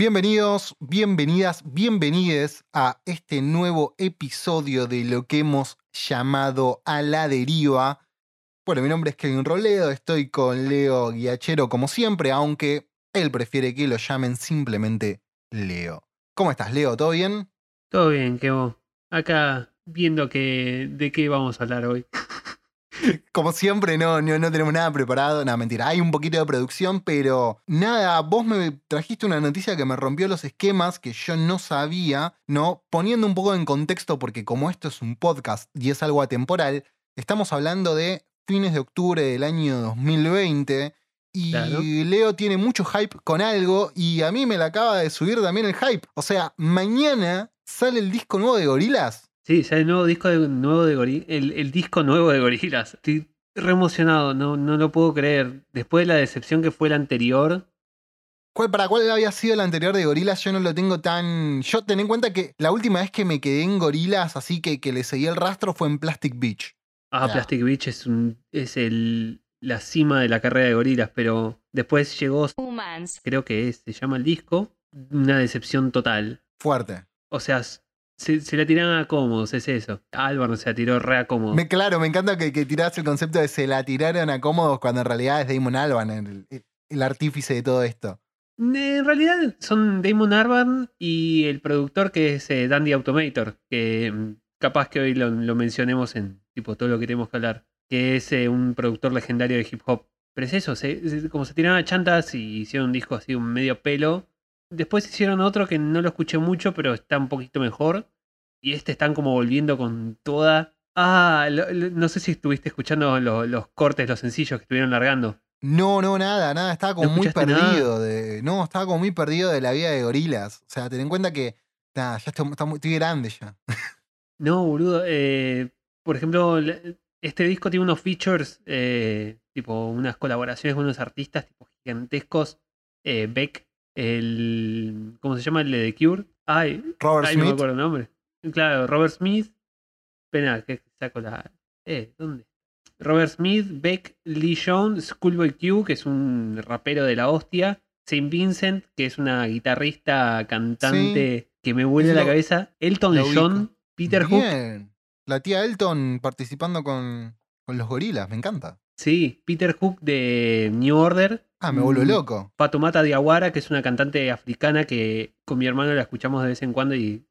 Bienvenidos, bienvenidas, bienvenides a este nuevo episodio de lo que hemos llamado A la Deriva. Bueno, mi nombre es Kevin Roledo, estoy con Leo Guiachero como siempre, aunque él prefiere que lo llamen simplemente Leo. ¿Cómo estás, Leo? ¿Todo bien? Todo bien, Kevo. Acá viendo que, de qué vamos a hablar hoy. Como siempre, no, no, no tenemos nada preparado. Nada, mentira. Hay un poquito de producción, pero nada, vos me trajiste una noticia que me rompió los esquemas que yo no sabía, ¿no? Poniendo un poco en contexto, porque como esto es un podcast y es algo atemporal, estamos hablando de fines de octubre del año 2020. Y Claro. Leo tiene mucho hype con algo y a mí me la acaba de subir también el hype. O sea, mañana sale el disco nuevo de Gorilas. Sí, ya el nuevo disco de, nuevo de Gori- el, el disco nuevo de Gorilas. Estoy re emocionado, no, no lo puedo creer. Después de la decepción que fue el anterior, ¿Cuál, ¿Para cuál había sido el anterior de Gorilas? Yo no lo tengo tan. Yo ten en cuenta que la última vez que me quedé en Gorilas, así que, que le seguí el rastro, fue en Plastic Beach. ah. Plastic Beach es, un, es el, la cima de la carrera de Gorilas, pero después llegó, Humans. creo que es- se llama el disco, una decepción total. Fuerte. O sea, se, se la tiraron a cómodos, es eso. Álvaro se la tiró re a. Me, claro, me encanta que, que tirás el concepto de se la tiraron a cómodos cuando en realidad es Damon Alban el, el- el artífice de todo esto. En realidad son Damon Arban y el productor que es eh, Dandy Automator, que mm, capaz que hoy lo, lo mencionemos en tipo todo lo que tenemos que hablar, que es eh, un productor legendario de hip hop. Pero es eso, se- se- como se tiraron a chantas y hicieron un disco así, un medio pelo. Después hicieron otro que no lo escuché mucho, pero está un poquito mejor. Y este están como volviendo con toda... Ah, lo- lo- no sé si estuviste escuchando lo- los cortes, los sencillos que estuvieron largando. No, no, nada, nada. Estaba como ¿No muy nada? perdido. De, no, estaba como muy perdido de la vida de Gorilas. O sea, ten en cuenta que. Nada, ya estoy, está muy- estoy grande ya. No, boludo. eh, por ejemplo, este disco tiene unos features, eh, tipo unas colaboraciones con unos artistas tipo gigantescos. Eh, Beck, el. ¿Cómo se llama? El de The Cure. Ay, Robert ay no me Smith. acuerdo el nombre. Claro, Robert Smith. Que saco la. Eh, ¿dónde? Robert Smith, Beck, Lee Jones, Schoolboy Q, que es un rapero de la hostia. Saint Vincent, que es una guitarrista, cantante que me vuelve la cabeza. Elton John. Peter Hook. Bien. La tía Elton participando con, con los gorilas, me encanta. Sí, Peter Hook de New Order. Ah, me vuelvo Mm, loco. Fatoumata Diawara, que es una cantante africana que con mi hermano la escuchamos de vez en cuando y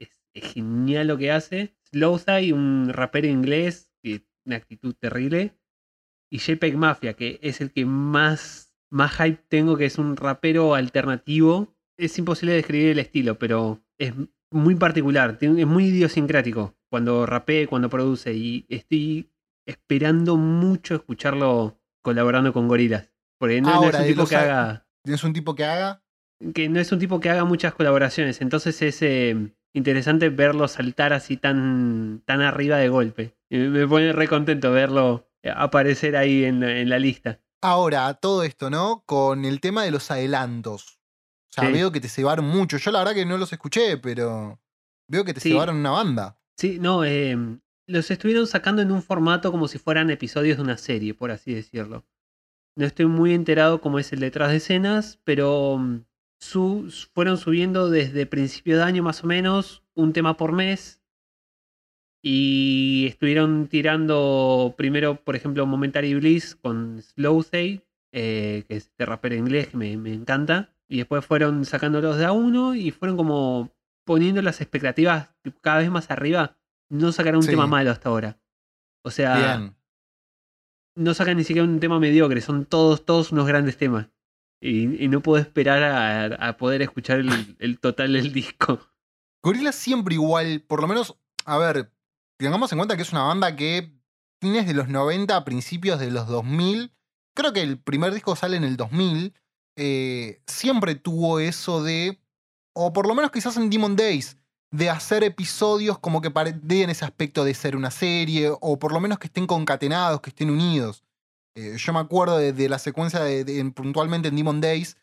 es, es genial lo que hace. Slowthai, un rapero inglés, que una actitud terrible. Y JPEG Mafia, que es el que más, más hype tengo, que es un rapero alternativo. Es imposible describir el estilo, pero es muy particular, tiene- es muy idiosincrático cuando rapee, cuando produce. Y estoy esperando mucho escucharlo colaborando con gorilas. Porque no, no es un tipo que haga. ¿Tienes un tipo que haga? Que no es un tipo que haga muchas colaboraciones. Entonces es eh, interesante verlo saltar así tan, tan arriba de golpe. Me pone re contento verlo eh, aparecer ahí en, la- en la lista. Ahora, todo esto, ¿no? Con el tema de los adelantos. O sea, Sí. veo que te cebaron mucho. Yo la verdad que no los escuché, pero veo que te Sí. cebaron una banda. Sí, no, eh, los estuvieron sacando en un formato como si fueran episodios de una serie, por así decirlo. No estoy muy enterado cómo es el detrás de escenas, pero mm, su- fueron subiendo desde principio de año más o menos un tema por mes. Y estuvieron tirando primero, por ejemplo, Momentary Bliss con Slowthai, eh, que es este rapero inglés que me, me encanta. Y después fueron sacándolos de a uno y fueron como poniendo las expectativas cada vez más arriba. No sacaron un Sí. tema malo hasta ahora. O sea, Bien. no sacan ni siquiera un tema mediocre, son todos, todos unos grandes temas. Y, y no puedo esperar a, a poder escuchar el, el total del disco. Gorillaz siempre igual, por lo menos, a ver, tengamos en cuenta que es una banda que fines de los 90 a principios de los 2000, creo que el primer disco sale en el 2000, eh, siempre tuvo eso de, o por lo menos quizás en Demon Days, de hacer episodios como que den ese aspecto de ser una serie, o por lo menos que estén concatenados, que estén unidos. Eh, yo me acuerdo de, de la secuencia de, de- en- puntualmente en Demon Days,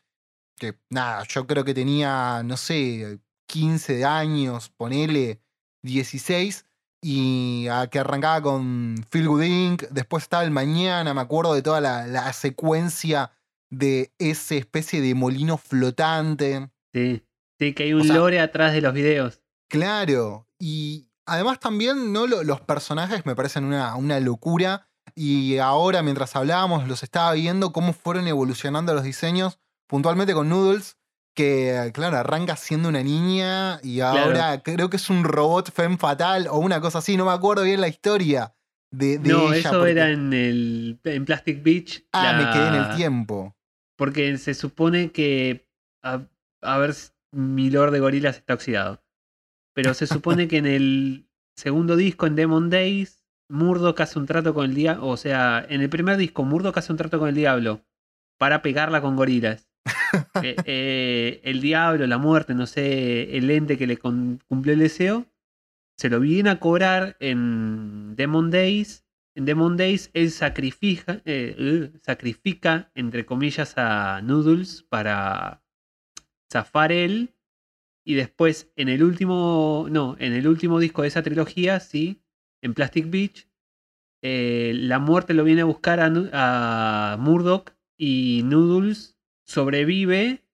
que nada, yo creo que tenía, no sé, 15 años, ponele 16, y a que arrancaba con Feel Good Inc., después estaba el mañana, me acuerdo de toda la, la secuencia de esa especie de molino flotante. Sí. Sí, que hay un O sea- lore atrás de los videos. Claro, y además también ¿no? Lo- los personajes me parecen una, una locura. Y ahora, mientras hablábamos, los estaba viendo cómo fueron evolucionando los diseños, puntualmente con Noodles, que, claro, arranca siendo una niña y ahora creo que es un robot femme fatal o una cosa así, no me acuerdo bien la historia de, de no, ella. eso porque- era en el en Plastic Beach. Ah, me quedé en el tiempo. Porque se supone que. A, a ver, mi lord de gorilas está oxidado. Pero se supone que en el segundo disco, en Demon Days, Murdoch hace un trato con el diablo. O sea, en el primer disco, Murdoch hace un trato con el diablo para pegarla con gorilas. Eh, eh, el diablo, la muerte, no sé, el ente que le cumplió el deseo, se lo viene a cobrar en Demon Days. En Demon Days él sacrifica, eh, sacrifica, entre comillas, a Noodles para zafar él. Y después, en el último. No, en el último disco de esa trilogía, sí, en Plastic Beach, eh, la muerte lo viene a buscar a, a Murdoch y Noodles sobrevive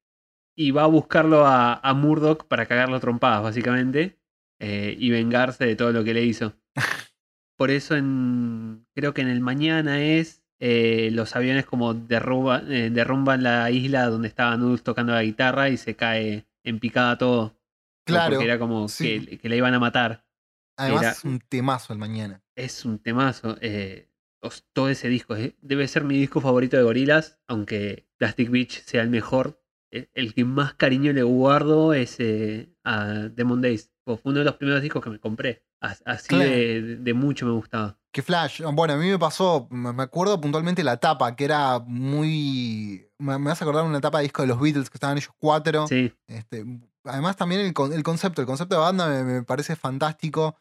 y va a buscarlo a, a Murdoch para cagarlo trompadas, básicamente, eh, y vengarse de todo lo que le hizo. Por eso en, creo que en el mañana es eh, los aviones como derruba- eh, derrumban la isla donde estaba Noodles tocando la guitarra y se cae en picada todo. Claro. Porque era como sí. que, que le iban a matar. Además, era- es un temazo el mañana. Es un temazo. eh, todo ese disco eh, debe ser mi disco favorito de Gorilas, aunque Plastic Beach sea el mejor. eh, El que más cariño le guardo es eh, a Demon Days. Fue uno de los primeros discos que me compré. As- Así Claro. de, de mucho me gustaba. Que Flash, bueno, a mí me pasó, me acuerdo puntualmente la tapa, que era muy... Me, me hace acordar una tapa de disco de los Beatles, que estaban ellos cuatro. Sí, Este, además también el, con- el concepto, el concepto de banda me, me parece fantástico.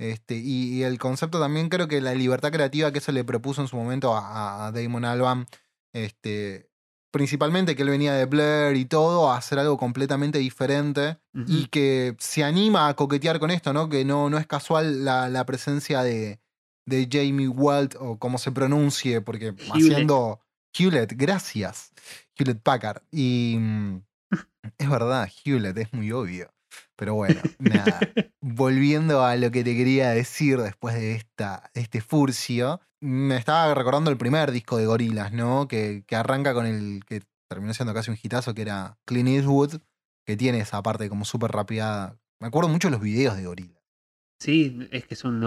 Este, y, y el concepto también creo que la libertad creativa que eso le propuso en su momento a, a Damon Alban, este, principalmente que él venía de Blair y todo, a hacer algo completamente diferente y que se anima a coquetear con esto, ¿no? Que no, no es casual la, la presencia de, de Jamie Walt o como se pronuncie, porque haciendo Hewlett, gracias, Hewlett Packard. Y mm, es verdad, Hewlett, es muy obvio. Pero bueno, nada. Volviendo a lo que te quería decir después de, esta, de este furcio, me estaba recordando el primer disco de Gorilas, ¿no? Que, que arranca con el que terminó siendo casi un hitazo, que era Clint Eastwood, que tiene esa parte como súper rápida. Me acuerdo mucho de los videos de Gorilas. sí, es que son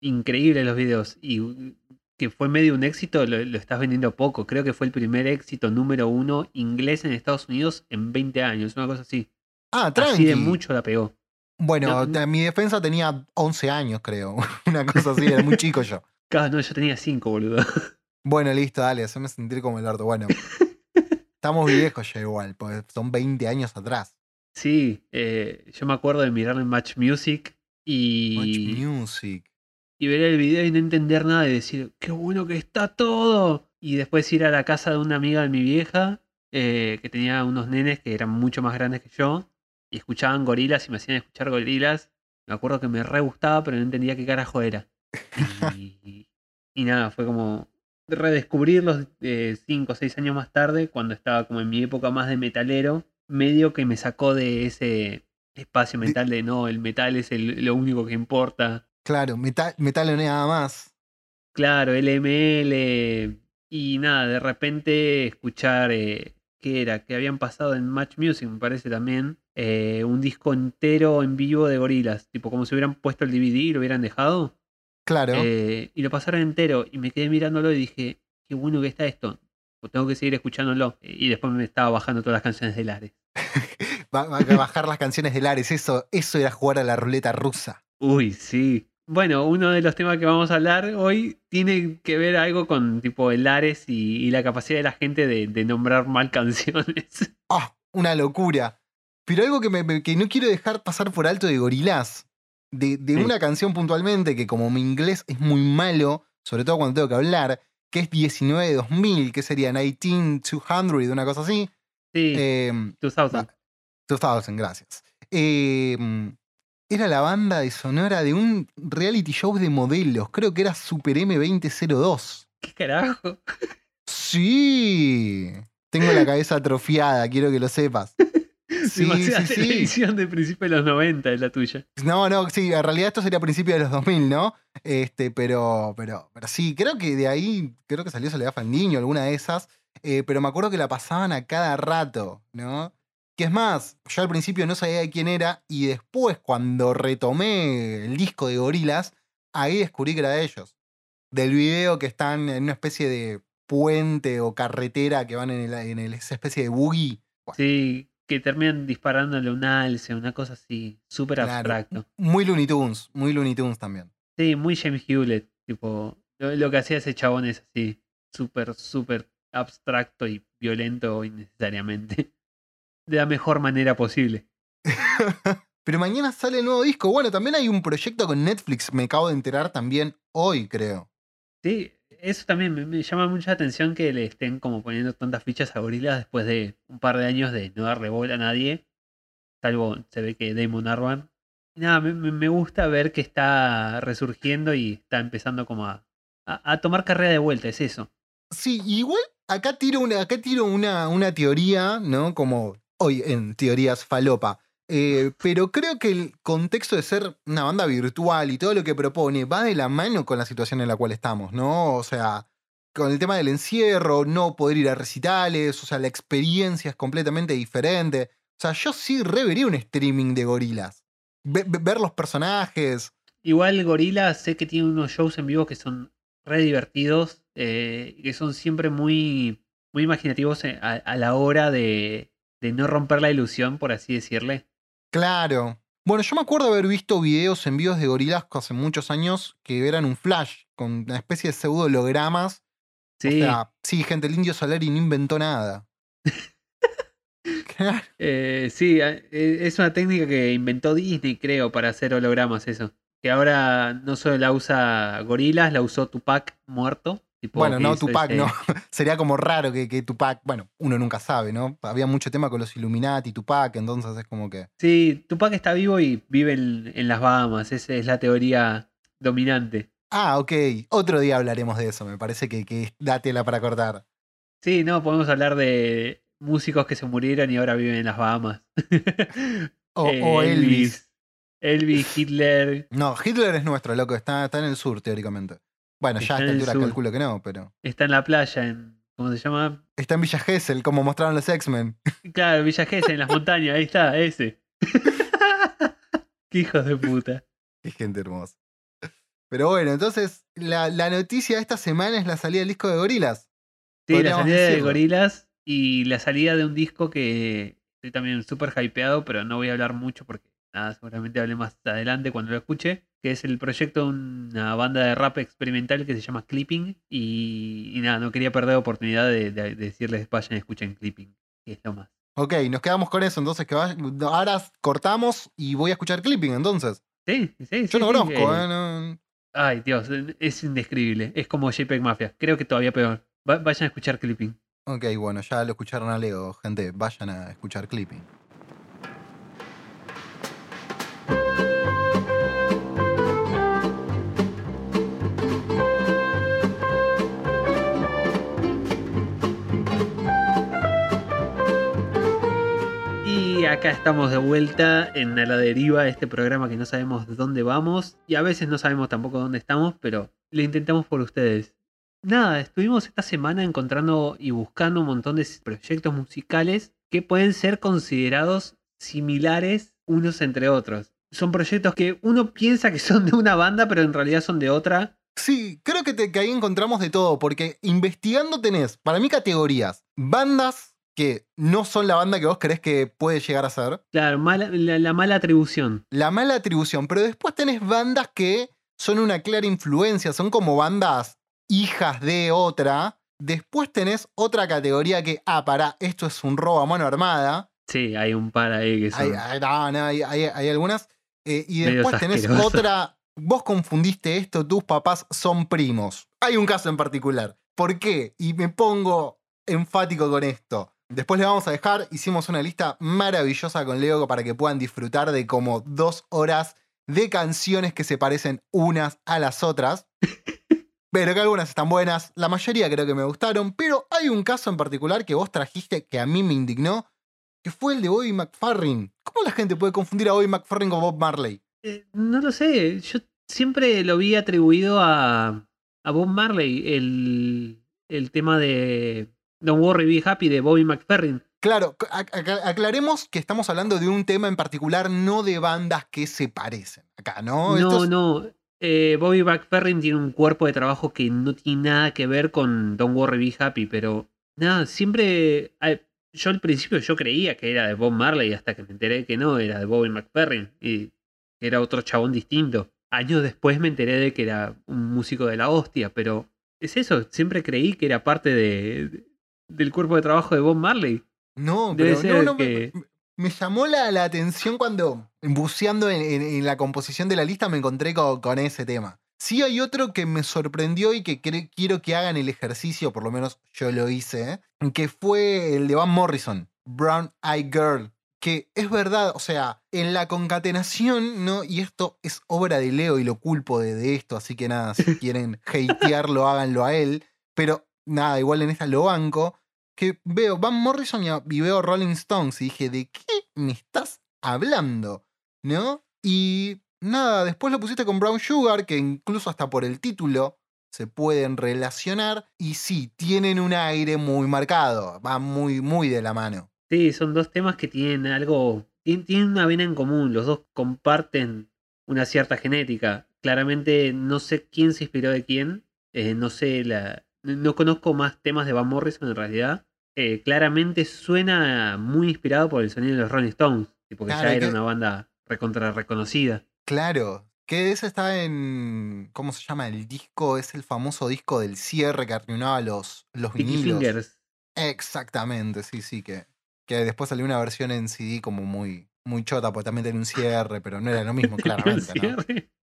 increíbles los videos. Y que fue medio un éxito, lo, lo estás vendiendo poco. Creo que fue el primer éxito número uno inglés en Estados Unidos en 20 años, una cosa así. Ah, Así tranqui. de mucho la pegó. Bueno, No, mi defensa tenía 11 años, creo. Una cosa así, era muy chico yo. Claro, no, yo tenía 5, boludo. Bueno, listo, dale, haceme sentir como el orto. Bueno, estamos viejos ya igual, porque son 20 años atrás. Sí, eh, yo me acuerdo de mirar en Match Music y, Much Music. Y ver el video y no entender nada y decir, qué bueno que está todo. Y después ir a la casa de una amiga de mi vieja, eh, que tenía unos nenes que eran mucho más grandes que yo, y escuchaban gorilas y me hacían escuchar gorilas. Me acuerdo que me re gustaba, pero no entendía qué carajo era. Y, y nada, fue como redescubrirlos 5 o 6 años más tarde, cuando estaba como en mi época más de metalero, medio que me sacó de ese espacio mental de no, el metal es el- lo único que importa. Claro, metal, metal o nada más. Claro, LML. Y nada, de repente escuchar, eh, ¿qué era? Que habían pasado en Match Music, me parece también, eh, un disco entero en vivo de gorilas. Tipo, como si hubieran puesto el DVD y lo hubieran dejado. Claro. Eh, y lo pasaron entero. Y me quedé mirándolo y dije, qué bueno que está esto. Pues tengo que seguir escuchándolo. Y después me estaba bajando todas las canciones de Lares. ba- ba- bajar las canciones de Lares. Eso, eso era jugar a la ruleta rusa. Uy, sí. Bueno, uno de los temas que vamos a hablar hoy tiene que ver algo con tipo el Ares y, y la capacidad de la gente de, de nombrar mal canciones. ¡Ah! una locura. Pero algo que, me- que no quiero dejar pasar por alto de Gorillaz. De, de Sí. una canción puntualmente que como mi inglés es muy malo, sobre todo cuando tengo que hablar, que es 19 de 2000, que sería 19200, una cosa así. Sí, Em, 2000. va. 2000, gracias. Eh, era la banda de sonora de un reality show de modelos. Creo que era Super M2002. ¿Qué carajo? Sí. Tengo la cabeza atrofiada, quiero que lo sepas. Sí, Demasiada sí, sí. televisión de principio de los 90 es la tuya. No, no, sí, en realidad esto sería a principios de los 2000, ¿no? Este, pero, pero, pero sí, creo que de ahí, creo que salió Soledad Fandiño, alguna de esas, eh, pero me acuerdo que la pasaban a cada rato, ¿no? Que es más, yo al principio no sabía de quién era y después cuando retomé el disco de Gorilas, ahí descubrí que era de ellos. Del video que están en una especie de puente o carretera que van en, el- en el- esa especie de buggy. Sí, que terminan disparándole un alce, una cosa así, súper Claro. abstracto. Muy Looney Tunes, muy Looney Tunes también. Sí, muy James Hewlett, tipo, lo, lo que hacía ese chabón es así, súper, súper abstracto y violento innecesariamente. De la mejor manera posible. Pero mañana sale el nuevo disco. Bueno, también hay un proyecto con Netflix, me acabo de enterar también hoy, creo. Sí, eso también me, me llama mucha atención que le estén como poniendo tantas fichas a Gorillaz después de un par de años de no darle bola a nadie. Salvo se ve que Damon Arban. Nada, me gusta ver que está resurgiendo y está empezando como a, a- a tomar carrera de vuelta, es eso. Sí, igual acá tiro una, acá tiro una, una teoría, ¿no? Como hoy en teorías falopa. Eh, pero creo que el contexto de ser una banda virtual y todo lo que propone va de la mano con la situación en la cual estamos, ¿no? O sea, con el tema del encierro, no poder ir a recitales, o sea, la experiencia es completamente diferente. O sea, yo sí revería un streaming de gorilas. Ve- ve- ver los personajes. Igual Gorila sé que tiene unos shows en vivo que son re divertidos, eh, que son siempre muy, muy imaginativos eh, a, a la hora de, de no romper la ilusión, por así decirle. Claro. Bueno, yo me acuerdo haber visto videos en vivos de gorilas hace muchos años que eran un flash, con una especie de pseudo hologramas. Sí, O sea, sí, gente, el indio Solari no inventó nada. Claro. eh, sí, eh, es una técnica que inventó Disney, creo, para hacer hologramas, eso. Que ahora no solo la usa Gorilas, la usó Tupac muerto. Tipo Bueno, no, Tupac, ese- no. Sería como raro que, que Tupac, bueno, uno nunca sabe, ¿no? Había mucho tema con los Illuminati, Tupac, entonces es como que... Sí, Tupac está vivo y vive en, en las Bahamas, esa es la teoría dominante. Ah, ok. Otro día hablaremos de eso, me parece que, que da tela para cortar. Sí, no, podemos hablar de músicos que se murieron y ahora viven en las Bahamas. O, Eh, o Elvis. Elvis, Hitler. No, Hitler es nuestro, loco, está, está en el sur, teóricamente. Bueno, ya a esta altura sur. calculo que no, pero... Está en la playa, en. ¿Cómo se llama? Está en Villa Gesell, como mostraron los X-Men. Claro, Villa Gesell, en las montañas, ahí está, ese. Qué hijos de puta. Qué gente hermosa. Pero bueno, entonces, la, la noticia de esta semana es la salida del disco de Gorilas. Sí, la salida de. Gorilas y la salida de un disco que estoy también súper hypeado, pero no voy a hablar mucho porque nada, seguramente hable más adelante cuando lo escuche, que es el proyecto de una banda de rap experimental que se llama Clipping y, y nada, no quería perder oportunidad de, de- de decirles vayan y escuchen Clipping, que es lo más. Ok, nos quedamos con eso, entonces que vaya- ahora cortamos y voy a escuchar clipping, entonces. Sí, sí, sí. Yo no sí, conozco, eh, ¿eh? no- Ay, Dios, es indescribible. Es como JPEG Mafia. Creo que todavía peor. Va- vayan a escuchar Clipping. Ok, bueno, ya lo escucharon a Leo, gente, vayan a escuchar clipping. Acá estamos de vuelta en la Deriva, este programa que no sabemos de dónde vamos y a veces no sabemos tampoco dónde estamos, pero lo intentamos por ustedes. Nada, estuvimos esta semana encontrando y buscando un montón de proyectos musicales que pueden ser considerados similares unos entre otros. Son proyectos que uno piensa que son de una banda, pero en realidad son de otra. Sí, creo que, que ahí encontramos de todo, porque investigando tenés, para mí, categorías. Bandas que no son la banda que vos creés que puede llegar a ser. Claro, mala- la, la mala atribución. La mala atribución, pero después tenés bandas que son una clara influencia, son como bandas hijas de otra. Después tenés otra categoría que, ah, pará, esto es un robo a mano armada. Sí, hay un par ahí que son. Hay, hay- no, no, hay- algunas. Eh, y después tenés otra. Vos confundiste esto, tus papás son primos. Hay un caso en particular. ¿Por qué? Y me pongo enfático con esto. Después le vamos a dejar, hicimos una lista maravillosa con Leo para que puedan disfrutar de como dos horas de canciones que se parecen unas a las otras. Pero que algunas están buenas, la mayoría creo que me gustaron, pero hay un caso en particular que vos trajiste que a mí me indignó, que fue el de Bobby McFerrin. ¿Cómo la gente puede confundir a Bobby McFerrin con Bob Marley? Eh, no lo sé, yo siempre lo vi atribuido a, a Bob Marley, el, el tema de Don't Worry Be Happy de Bobby McFerrin. Claro, ac- ac- aclaremos que estamos hablando de un tema en particular, no de bandas que se parecen. Acá, ¿no? No, es- no. eh, Bobby McFerrin tiene un cuerpo de trabajo que no tiene nada que ver con Don't Worry Be Happy, pero nada, siempre. Yo al principio yo creía que era de Bob Marley hasta que me enteré que no, era de Bobby McFerrin y era otro chabón distinto. Años después me enteré de que era un músico de la hostia, pero es eso, siempre creí que era parte de- del cuerpo de trabajo de Bob Marley. No, Debe pero no, que- me, me llamó la, la atención cuando, buceando en, en- en la composición de la lista, me encontré con, con ese tema. Sí hay otro que me sorprendió y que quiero que hagan el ejercicio, por lo menos yo lo hice, ¿eh? que fue el de Van Morrison, Brown Eye Girl. Que es verdad, o sea, en la concatenación, ¿no? Y esto es obra de Leo y lo culpo de, de esto, así que nada, si quieren hatearlo, háganlo a él. Pero nada, igual en esta lo banco que veo Van Morrison y, veo Rolling Stones y dije, ¿de qué me estás hablando? ¿No? Y nada, después lo pusiste con Brown Sugar, que incluso hasta por el título se pueden relacionar y sí, tienen un aire muy marcado, va muy, muy de la mano. Sí, son dos temas que tienen algo, tien- tienen una vena en común, los dos comparten una cierta genética. Claramente no sé quién se inspiró de quién, eh, no sé, la, no conozco más temas de Van Morrison en realidad. Eh, claramente suena muy inspirado por el sonido de los Rolling Stones, porque Claro, ya era que- una banda recontra reconocida. Claro, que ese está en, ¿cómo se llama? El disco, es el famoso disco del cierre que arruinaba los, los vinilos. Fingers. Exactamente, sí, sí, que, que después salió una versión en CD como muy, muy chota, porque también tenía un cierre, pero no era lo mismo, claramente, ¿no?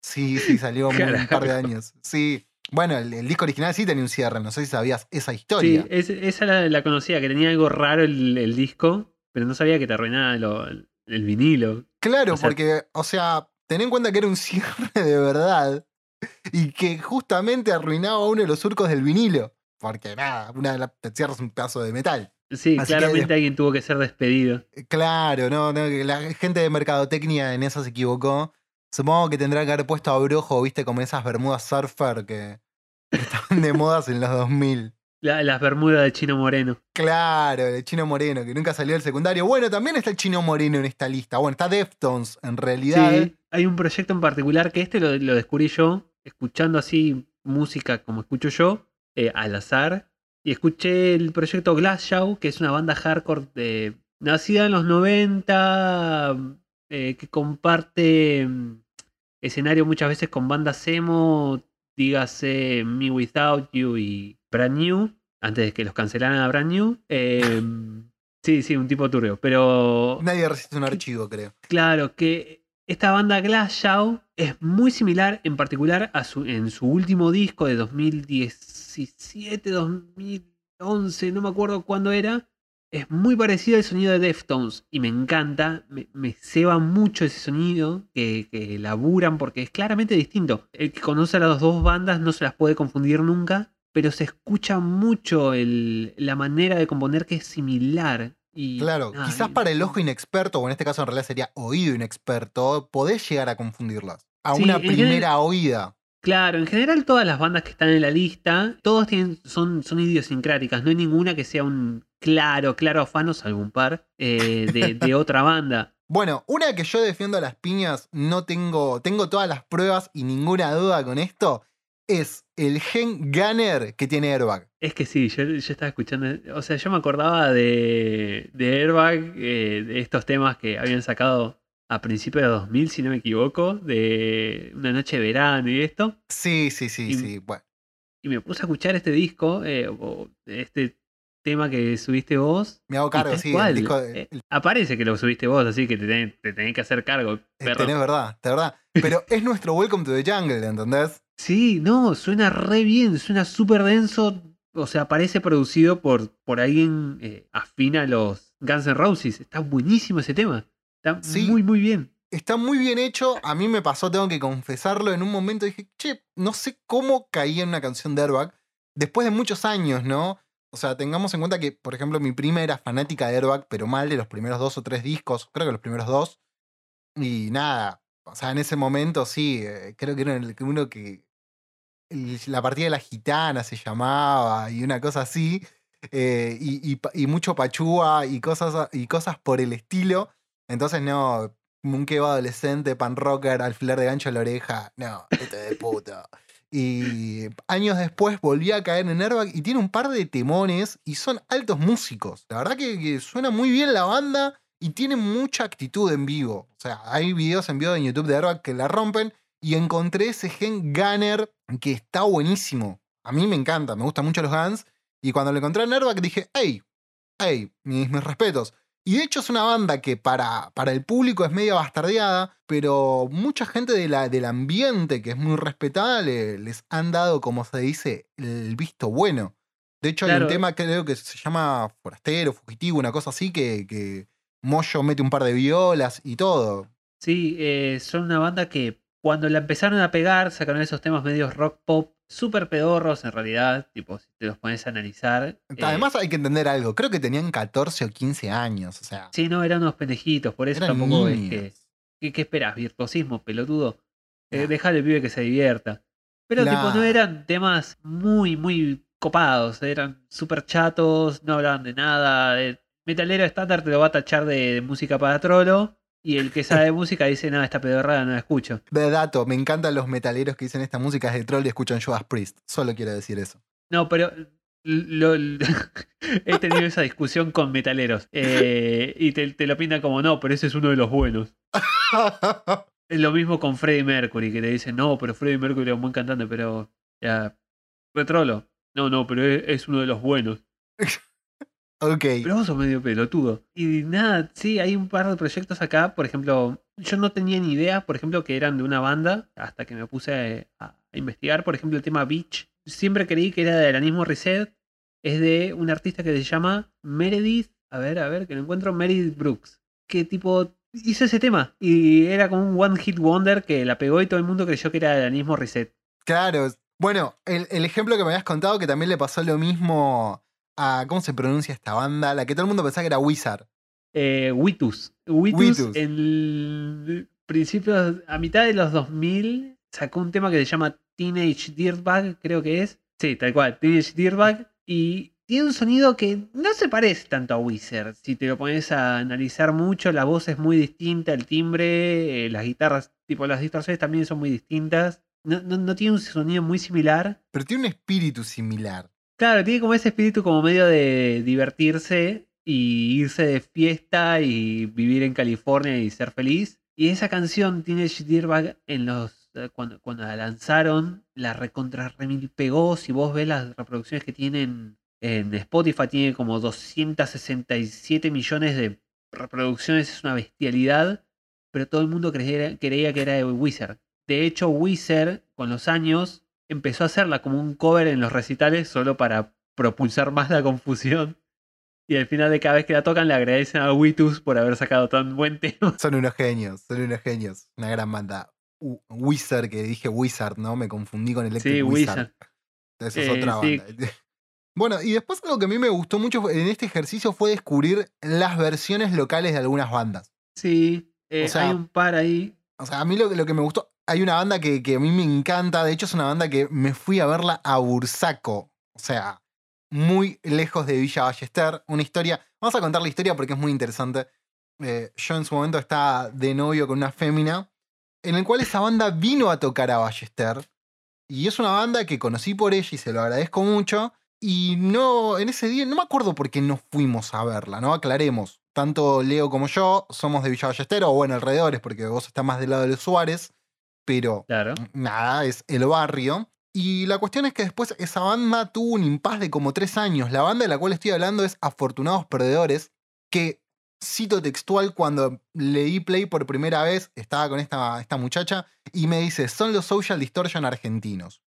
Sí, sí, salió muy- un par de años. Sí. Bueno, el, el disco original sí tenía un cierre, no sé si sabías esa Sí, historia. es- esa la, la conocía, que tenía algo raro el, el disco, pero no sabía que te arruinaba lo- el, el vinilo. claro, o sea- porque, o sea, ten en cuenta que era un cierre de verdad y que justamente arruinaba uno de los surcos del vinilo. Porque nada, una de las es un pedazo de metal. Sí, Así que claramente alguien tuvo que ser despedido. Claro, no, no, que la gente de mercadotecnia en eso se equivocó. Supongo que tendrá que haber puesto a Brojo, viste, como esas bermudas surfer que que estaban de modas en los 2000. La- las bermudas de Chino Moreno. Claro, el chino moreno, que nunca salió del secundario. Bueno, también está el chino moreno en esta lista. Bueno, está Deftones, en realidad. Sí, hay un proyecto en particular que este lo, lo descubrí yo, escuchando así música como escucho yo, eh, al azar. Y escuché el proyecto Glass Show, que es una banda hardcore de, nacida en los 90, eh, que comparte mm, escenario muchas veces con bandas emo, dígase Me Without You y Brand New, antes de que los cancelaran a Brand New. Eh, sí, sí, un tipo turbio, pero... Nadie resiste un archivo, creo. Claro, que esta banda Glass Show es muy similar en particular a su, en su último disco de 2017, 2011, no me acuerdo cuándo era. Es muy parecido al sonido de Deftones y me encanta, me, me ceba mucho ese sonido que, que laburan porque es claramente distinto. El que conoce a las dos bandas no se las puede confundir nunca, pero se escucha mucho el- la manera de componer que es similar. Y, Claro, quizás para el ojo inexperto, o en este caso en realidad sería oído inexperto, podés llegar a confundirlas. A Sí, una primera oída. Claro, en general todas las bandas que están en la lista, todas tienen, son, son idiosincráticas. No hay ninguna que sea un claro, claro afano, salvo un par, eh, de, de otra banda. Bueno, una que yo defiendo a las piñas, no tengo, tengo todas las pruebas y ninguna duda con esto, es el gen Gunner que tiene Airbag. Es que sí, yo, yo estaba escuchando. O sea, yo me acordaba de, de Airbag, eh, de estos temas que habían sacado a principios de 2000, si no me equivoco, de una noche de verano y esto. Sí, sí, sí, Y- sí. Bueno, Y me puse a escuchar este disco, eh, o este tema que subiste vos. me hago cargo, sí. El disco, eh, el- aparece que lo subiste vos, así que te, tenés- te tenés que hacer cargo. eh, perro. tenés verdad, tenés verdad. Pero es nuestro Welcome to the Jungle, ¿entendés? Sí, no, suena re bien, suena súper denso. O sea, parece producido por, por alguien eh, afín a los Guns N' Roses. Está buenísimo ese tema. Está Sí. muy, muy bien. Está muy bien hecho. A mí me pasó, tengo que confesarlo. En un momento dije, che, no sé cómo caí en una canción de Airbag. Después de muchos años, ¿no? O sea, tengamos en cuenta que, por ejemplo, mi prima era fanática de Airbag, pero mal de los primeros dos o tres discos. Creo que los primeros dos. Y nada. O sea, en ese momento sí. eh, creo que era el que uno que. La partida de la gitana se llamaba y una cosa así. eh, y, y pa- y mucho pachúa y cosas, y cosas por el estilo. Entonces, no, un kebo adolescente, pan rocker, alfiler de gancho en la oreja. No, este de puta. Y años después volví a caer en Airbag y tiene un par de temones y son altos músicos. La verdad que, suena muy bien la banda y tiene mucha actitud en vivo. O sea, hay videos en vivo en YouTube de Airbag que la rompen y encontré ese gen Gunner que está buenísimo. A mí me encanta, me gustan mucho los Guns. Y cuando lo encontré en Airbag dije, hey, hey, mis respetos. Y de hecho es una banda que para, para el público es medio bastardeada, pero mucha gente de la, del ambiente que es muy respetada le- les han dado, como se dice, el visto bueno. De hecho, hay un tema creo que se llama Forastero, Fugitivo, una cosa así, que, que Moyo mete un par de violas y todo. Sí, eh, son una banda que cuando la empezaron a pegar, sacaron esos temas medios rock pop, súper pedorros en realidad, tipo, si te los pones a analizar. eh, Además hay que entender algo, creo que tenían 14 o 15 años, o sea, sí, no, eran unos pendejitos, por eso tampoco es niños. que. ¿Qué, qué esperas? ¿Virtuosismo, pelotudo? Eh. Dejale al pibe que se divierta. Pero tipo, no eran temas muy, muy copados, eran súper chatos, no hablaban de nada. metalero estándar te lo va a tachar de, de música para trolo. Y el que sabe de música dice, nada, esta pedorrada no la escucho. De dato, me encantan los metaleros que dicen esta música es de troll y escuchan Judas Priest. Solo quiero decir eso. No, pero lo- lo- he tenido esa discusión con metaleros. eh, y te, te lo pintan como, no, pero ese es uno de los buenos. Es lo mismo con Freddie Mercury, que te dicen, no, pero Freddie Mercury es un buen cantante, pero ya, retrolo. No, no, pero es, es uno de los buenos. ok. Pero vos sos medio pelotudo. Y nada, sí, hay un par de proyectos acá. Por ejemplo, yo no tenía ni idea, por ejemplo, que eran de una banda, hasta que me puse a, a investigar. Por ejemplo, el tema Beach. Siempre creí que era de Alanismo Reset. Es de un artista que se llama Meredith. A ver, a ver, que lo encuentro. Meredith Brooks. Que tipo hizo ese tema. Y era como un One Hit Wonder que la pegó y todo el mundo creyó que era de Alanismo Reset. Claro. Bueno, el, el ejemplo que me habías contado que también le pasó lo mismo a. ¿Cómo se pronuncia esta banda? La que todo el mundo pensaba que era Wizard. Eh, Witus. Witus, Witus. en principios, a mitad de los 2000, sacó un tema que se llama Teenage Dirtbag, creo que es. Sí, tal cual, Teenage Dirtbag. Y tiene un sonido que no se parece tanto a Wizard. Si te lo pones a analizar mucho, la voz es muy distinta, el timbre, eh, las guitarras, tipo las distorsiones también son muy distintas. No, no, no tiene un sonido muy similar. Pero tiene un espíritu similar. Claro, tiene como ese espíritu como medio de divertirse y irse de fiesta y vivir en California y ser feliz. Y esa canción Teenage Dirtbag en los eh, cuando, cuando la lanzaron, la recontra remil pegó. Si vos ves las reproducciones que tienen en Spotify, tiene como 267 millones de reproducciones, es una bestialidad. Pero todo el mundo creía, creía que era de Wizard. De hecho, Wizard, con los años, empezó a hacerla como un cover en los recitales solo para propulsar más la confusión. Y al final de cada vez que la tocan le agradecen a Witus por haber sacado tan buen tema. Son unos genios, son unos genios. Una gran banda. U- Wizard, que dije Wizard, ¿no? Me confundí con Electric Sí, Wizard. Wizard. Esa es Eh, otra sí. banda. Bueno, y después algo que a mí me gustó mucho en este ejercicio fue descubrir las versiones locales de algunas bandas. Sí, eh, O sea- hay un par ahí. O sea, a mí lo, lo que me gustó, hay una banda que, a mí me encanta, de hecho es una banda que me fui a verla a Bursaco, o sea, muy lejos de Villa Ballester, una historia, vamos a contar la historia porque es muy interesante. Eh, yo en su momento estaba de novio con una fémina, en el cual esa banda vino a tocar a Ballester, Y es una banda que conocí por ella y se lo agradezco mucho. Y no, en ese día, no me acuerdo por qué no fuimos a verla, ¿no? Aclaremos. Tanto Leo como yo somos de Villa Ballestero, o bueno, alrededores, porque vos estás más del lado de Suárez, pero Claro. nada, es el barrio. Y la cuestión es que después esa banda tuvo un impas de como tres años. La banda de la cual estoy hablando es Afortunados Perdedores, que cito textual cuando leí Play por primera vez, estaba con esta, esta muchacha y me dice, son los Social Distortion argentinos.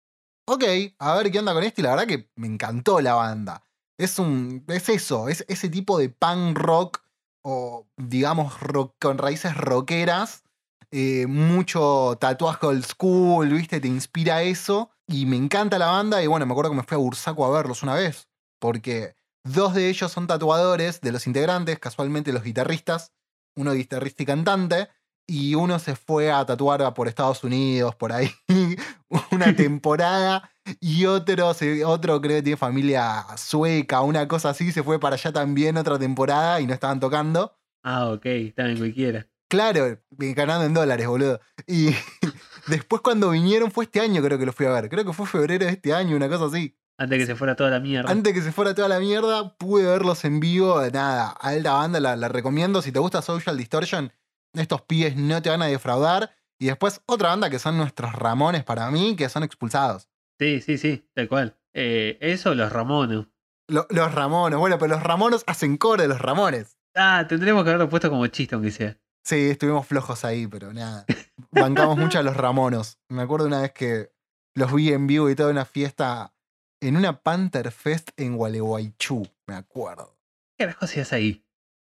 Ok, a ver qué onda con esto y la verdad que me encantó la banda. Es, un, es eso, es ese tipo de punk rock o digamos rock, con raíces rockeras, eh, mucho tatuaje old school, ¿viste? Te inspira eso y me encanta la banda y bueno, me acuerdo que me fui a Bursaco a verlos una vez porque dos de ellos son tatuadores de los integrantes, casualmente los guitarristas, uno guitarrista y cantante, y uno se fue a tatuar por Estados Unidos, por ahí, una temporada, y otro, otro creo que tiene familia sueca, una cosa así, se fue para allá también otra temporada y no estaban tocando. Ah, ok, está en cualquiera. Claro, eh, ganando en dólares, boludo. Y después cuando vinieron fue este año creo que lo fui a ver, creo que fue febrero de este año, una cosa así. Antes que se fuera toda la mierda. Antes que se fuera toda la mierda, pude verlos en vivo. Nada, alta banda, la, la recomiendo. Si te gusta Social Distortion, estos pibes no te van a defraudar. Y después otra banda que son nuestros Ramones para mí, que son expulsados. Sí, sí, sí, tal cual. Eh, eso, los Ramones. Lo- los Ramones, bueno, pero los Ramones hacen core de los Ramones. Ah, tendríamos que haberlo puesto como chiste, aunque sea. Sí, estuvimos flojos ahí, pero nada. Bancamos mucho a los Ramonos. Me acuerdo una vez que los vi en vivo y toda una fiesta en una Panther Fest en Gualeguaychú, me acuerdo. ¿Qué carajo hacías ahí?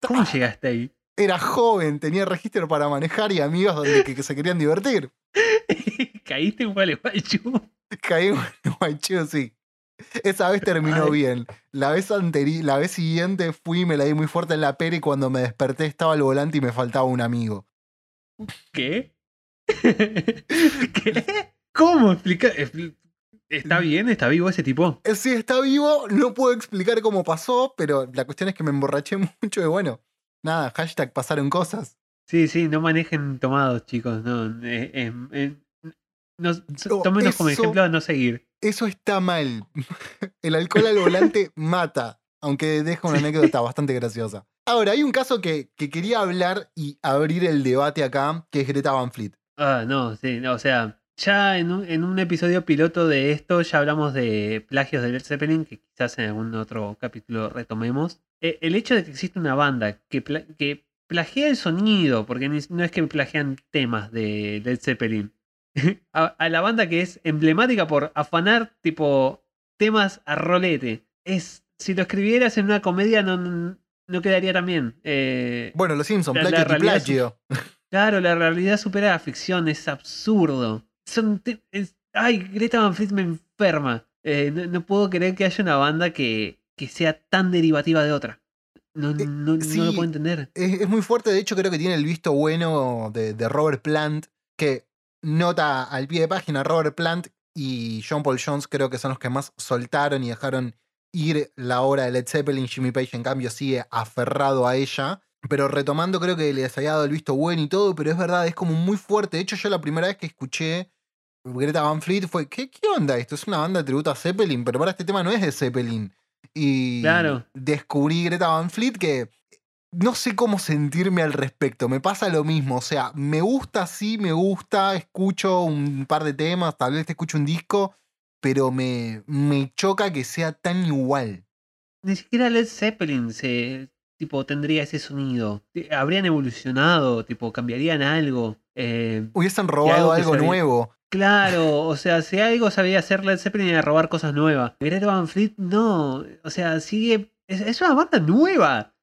¿Cómo llegaste ahí? Era joven, tenía registro para manejar y amigos donde que, que se querían divertir. ¿Caíste en Gualeguaychú? Caí en Gualeguaychú, sí. Esa vez terminó Ay. bien. La vez anteri la vez siguiente fui y me la di muy fuerte en la pera y cuando me desperté estaba al volante y me faltaba un amigo. ¿Qué? ¿Qué? ¿Cómo explicar? Expli- ¿Está bien? ¿Está vivo ese tipo? Eh, Sí, está vivo, no puedo explicar cómo pasó, pero la cuestión es que me emborraché mucho y bueno, nada, hashtag pasaron cosas. Sí, sí, no manejen tomados, chicos. No, eh, eh, eh, no- No, tómenos como ejemplo a no seguir. Eso está mal. El alcohol al volante mata, aunque deja una Sí. anécdota bastante graciosa. Ahora, hay un caso que, que quería hablar y abrir el debate acá, que es Greta Van Fleet. Ah, no, sí, no, o sea, ya en un, en un episodio piloto de esto ya hablamos de plagios de Led Zeppelin, que quizás en algún otro capítulo retomemos. Eh, el hecho de que existe una banda que, que plagia el sonido, porque no es que plagian temas de Led Zeppelin, a, a la banda que es emblemática por afanar tipo temas a rolete. Es, si lo escribieras en una comedia no, no quedaría tan bien. Eh, Bueno, los Simpsons, La- la plagio. Claro, la realidad supera la ficción, es absurdo. Son es- ay, Greta Van Fleet me enferma. Eh, no, no puedo creer que haya una banda que, que sea tan derivativa de otra. No, Eh, no, lo puedo entender. Es, es muy fuerte, de hecho creo que tiene el visto bueno de, de Robert Plant, que nota al pie de página Robert Plant y John Paul Jones creo que son los que más soltaron y dejaron ir la obra de Led Zeppelin. Jimmy Page en cambio sigue aferrado a ella. Pero retomando creo que les había dado el visto bueno y todo, pero es verdad, es como muy fuerte. De hecho yo la primera vez que escuché Greta Van Fleet fue, ¿qué, qué onda esto? Es una banda de tributo a Zeppelin, pero para este tema no es de Zeppelin. Y Claro. descubrí Greta Van Fleet que no sé cómo sentirme al respecto. Me pasa lo mismo. O sea, me gusta, sí, me gusta. Escucho un par de temas, tal vez te escucho un disco, pero me, me choca que sea tan igual. Ni siquiera Led Zeppelin se, tipo, tendría ese sonido. Habrían evolucionado, tipo, cambiarían algo. Eh, Hubiesen robado algo nuevo. Claro, o sea, si algo sabía hacer Led Zeppelin era robar cosas nuevas. Greta Van Fleet no, o sea, sigue. Es, es una banda nueva.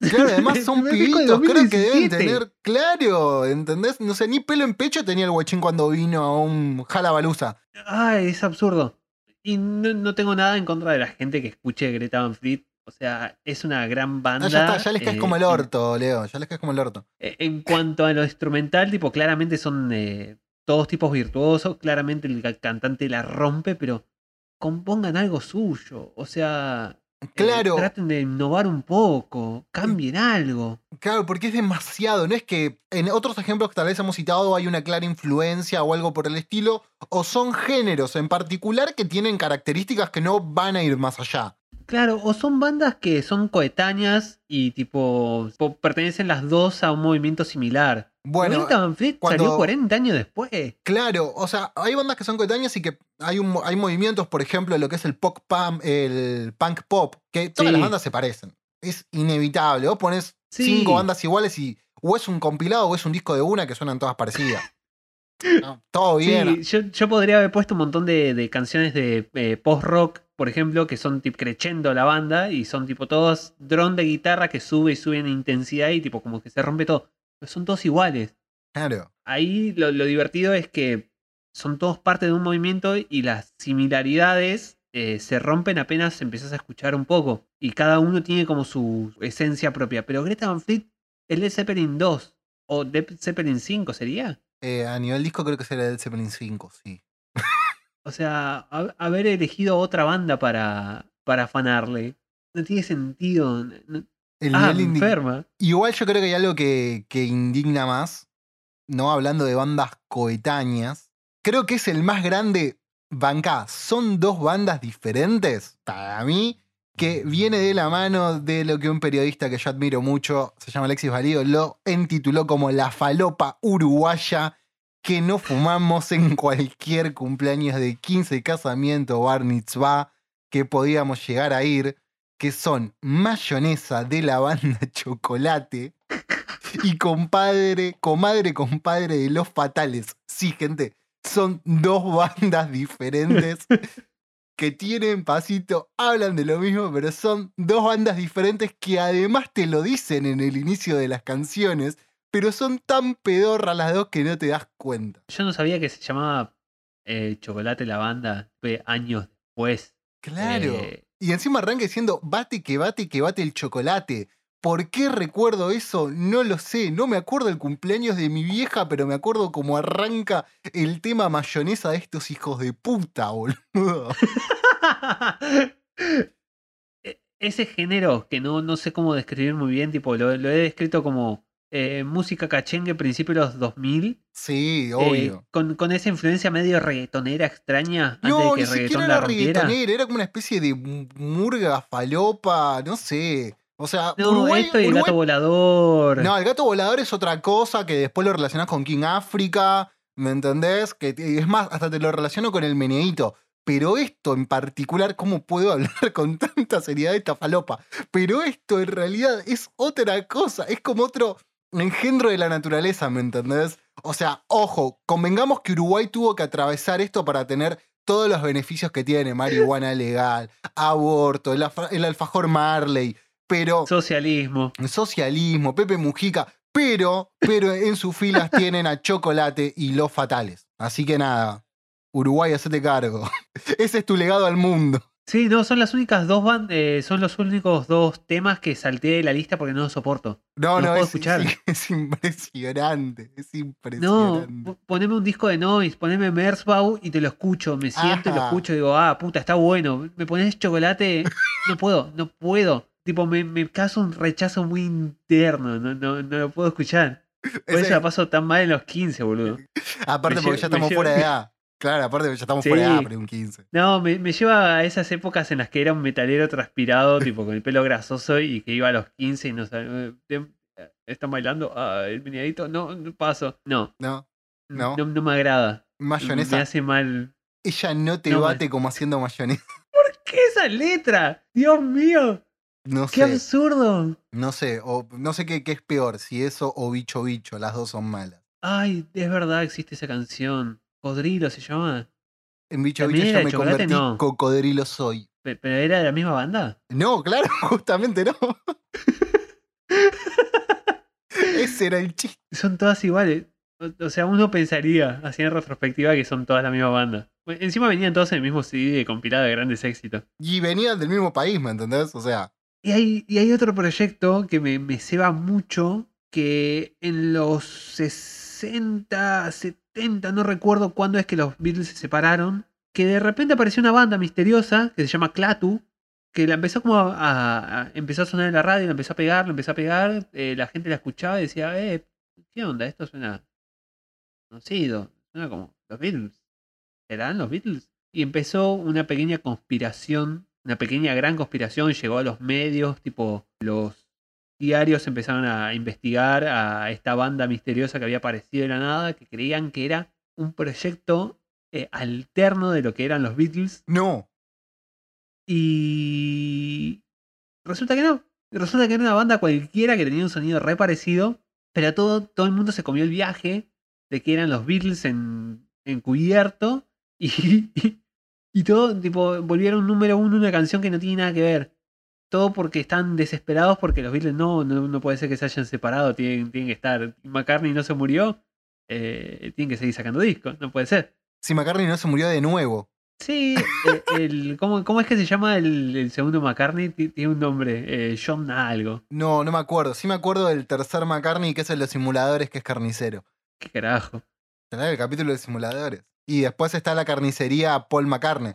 Claro, además son pibitos, creo que deben 2017. tener. Claro, ¿entendés? No sé, ni pelo en pecho tenía el guachín cuando vino a un Jalabaluza. Ay, es absurdo. Y no, no tengo nada en contra de la gente que escuche Greta Van Fleet. O sea, es una gran banda. Ah, ya está, ya les caes eh, como el en- orto, Leo. Ya les caes como el orto. Eh, En cuanto a lo instrumental, tipo, claramente son eh, todos tipos virtuosos. Claramente el ca- cantante la rompe, pero compongan algo suyo. O sea, Eh, Claro. traten de innovar un poco, cambien algo. Claro, porque es demasiado. No es que en otros ejemplos que tal vez hemos citado hay una clara influencia o algo por el estilo, o son géneros en particular que tienen características que no van a ir más allá. Claro, o son bandas que son coetáneas y tipo po- pertenecen las dos a un movimiento similar. Bueno, Greta Van Fleet cuando- salió 40 años después. Claro, o sea, hay bandas que son coetáneas y que hay, un, hay movimientos, por ejemplo, lo que es el pop punk, el punk pop, que todas Sí. las bandas se parecen. Es inevitable. Vos pones Sí. cinco bandas iguales y o es un compilado o es un disco de una que suenan todas parecidas. No, todo bien. Sí, yo, yo podría haber puesto un montón de, de canciones de eh, post-rock, por ejemplo, que son tipo creciendo la banda y son tipo todos dron de guitarra que sube y sube en intensidad y tipo como que se rompe todo. Son todos iguales. Claro. Ahí lo, lo divertido es que son todos parte de un movimiento y las similaridades eh, se rompen apenas empiezas a escuchar un poco. Y cada uno tiene como su esencia propia. Pero Greta Van Fleet, el Led Zeppelin 2 o Led Zeppelin 5 sería. Eh, a nivel disco creo que será el Zeppelin 5, sí. O sea, ha- haber elegido otra banda para, para afanarle. No tiene sentido. no- El ah, nivel enferma. Igual yo creo que hay algo que, que indigna más, ¿no? Hablando de bandas coetáneas. Creo que es el más grande. Banca, son dos bandas diferentes, para mí, que viene de la mano de lo que un periodista que yo admiro mucho, se llama Alexis Valido, lo entituló como la falopa uruguaya que no fumamos en cualquier cumpleaños de 15 casamiento o bar mitzvah que podíamos llegar a ir que son mayonesa de la banda Chocolate y compadre, comadre, compadre de los fatales. Sí, gente, son dos bandas diferentes que tienen pasito, hablan de lo mismo, pero son dos bandas diferentes que además te lo dicen en el inicio de las canciones, pero son tan pedorras las dos que no te das cuenta. Yo no sabía que se llamaba eh, Chocolate la banda fue años después. Claro. Eh, Y encima arranca diciendo, bate que bate que bate el chocolate. ¿Por qué recuerdo eso? No lo sé. No me acuerdo el cumpleaños de mi vieja, pero me acuerdo cómo arranca el tema mayonesa de estos hijos de puta, boludo. E- Ese género que no, no sé cómo describir muy bien, tipo, lo, lo he descrito como eh, música cachengue principio de los 2000, Sí, eh, obvio. con, con esa influencia medio reggaetonera extraña antes no, de ni que reggaetón siquiera era reggaetonera, era como una especie de mu- murga, falopa, no sé. O sea, No, Uruguay, esto y el Uruguay- gato volador. No, el gato volador es otra cosa que después lo relacionás con King África, ¿me entendés? Que es más, hasta te lo relaciono con el meneíto. Pero esto en particular, ¿cómo puedo hablar con tanta seriedad de esta falopa? Pero esto en realidad es otra cosa, es como otro engendro de la naturaleza, ¿me entendés? O sea, ojo, convengamos que Uruguay tuvo que atravesar esto para tener todos los beneficios que tiene, marihuana legal, aborto, el, alfa- el alfajor Marley, pero Socialismo. socialismo, Pepe Mujica, pero, pero en sus filas tienen a Chocolate y los fatales. Así que nada, Uruguay, hacete cargo. Ese es tu legado al mundo. Sí, no, son las únicas dos bandas, son los únicos dos temas que salté de la lista porque no los soporto. No, Los no, puedo es, escuchar. es- es impresionante, es No, impresionante. po- poneme un disco de Noise, poneme Merzbau y te lo escucho, me siento y lo escucho y digo, ah, puta, está bueno. Me pones chocolate, no puedo, no puedo. Tipo, me, me causa un rechazo muy interno, no, no, no lo puedo escuchar. Por eso la paso tan mal en los 15, boludo. aparte me porque ya estamos fuera de edad. Claro, aparte ya estamos Sí. fuera de un 15. No, me, me lleva a esas épocas en las que era un metalero transpirado, tipo con el pelo grasoso y que iba a los 15 y no sabía. ¿Están bailando? Ah, el meneadito. No, no paso. No, ¿No? No. no, no me agrada. Me Mayonesa. hace mal. Ella no te No, bate como haciendo mayonesa. ¿Qué esa letra? Dios mío, No qué sé. absurdo. No sé, o no sé qué, qué es peor, si eso o bicho bicho, las dos son malas. Ay, es verdad, existe esa canción. Codrilo se llama. En bicho ¿También bicho yo me convertí, No. cocodrilo soy. Pe- ¿Pero era de la misma banda? No, claro, justamente no. Ese era el chiste. Son todas iguales. O- O sea, uno pensaría, así en retrospectiva, que son todas la misma banda. Encima venían todos en el mismo CD de compilado de grandes éxitos. Y venían del mismo país, ¿me entendés? O sea, Y hay, y hay otro proyecto que me, me ceba mucho, que en los 60, 70, no recuerdo cuándo es que los Beatles se separaron, que de repente apareció una banda misteriosa que se llama Clatu, que la empezó como a, a- empezó a sonar en la radio, la empezó a pegar, la empezó a pegar, eh, la gente la escuchaba y decía, eh, ¿qué onda? Esto suena conocido, suena como los Beatles. ¿Serán los Beatles? Y empezó una pequeña conspiración, una pequeña gran conspiración, llegó a los medios, tipo los diarios empezaron a investigar a esta banda misteriosa que había aparecido de la nada, que creían que era un proyecto eh, alterno de lo que eran los Beatles. No. Y resulta que no. Resulta que era una banda cualquiera que tenía un sonido re parecido, pero todo, todo el mundo se comió el viaje de que eran los Beatles en, encubierto y, y, todo, tipo, volvieron número uno una canción que no tiene nada que ver. Todo porque están desesperados porque los Beatles no, no, no puede ser que se hayan separado, tienen, tienen que estar. McCartney no se murió, eh, tienen que seguir sacando discos, no puede ser. Si McCartney no se murió de nuevo. Sí, eh, el, ¿cómo, ¿cómo es que se llama el, el segundo McCartney? Ti- Tiene un nombre, eh, John algo. No, no me acuerdo. Sí me acuerdo del tercer McCartney, que es el de los simuladores, que es carnicero. ¿Qué carajo? ¿Tenés el capítulo de simuladores? Y después está la carnicería Paul McCartney.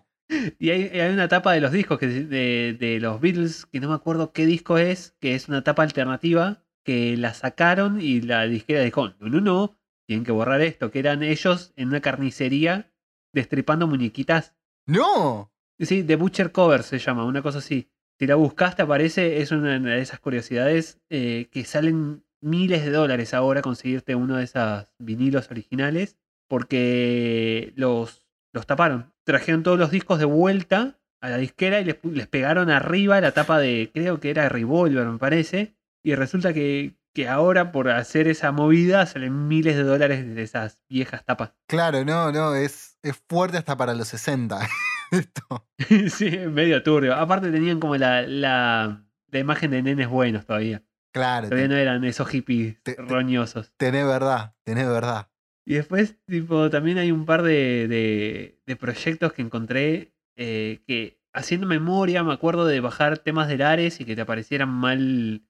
Y hay, hay una tapa de los discos que, de, de los Beatles, que no me acuerdo qué disco es, que es una tapa alternativa, que la sacaron y la disquera dijo, no, no, no, tienen que borrar esto, que eran ellos en una carnicería destripando muñequitas. ¡No! Sí, The Butcher Cover se llama, una cosa así. Si la buscaste aparece, es una de esas curiosidades eh, que salen miles de dólares ahora conseguirte uno de esos vinilos originales porque los, los taparon. Trajeron todos los discos de vuelta a la disquera y les, les pegaron arriba la tapa de, creo que era Revolver, me parece. Y resulta que, que ahora por hacer esa movida salen miles de dólares de esas viejas tapas. Claro, no, no, es, es fuerte hasta para los 60. Esto. sí, medio turbio. Aparte tenían como la, la, la imagen de nenes buenos todavía. Claro, Todavía te- no eran esos hippies te- roñosos. tenés verdad, tenés verdad. Y después, tipo, también hay un par de, de, de proyectos que encontré eh, que, haciendo memoria, me acuerdo de bajar temas del Ares y que te aparecieran mal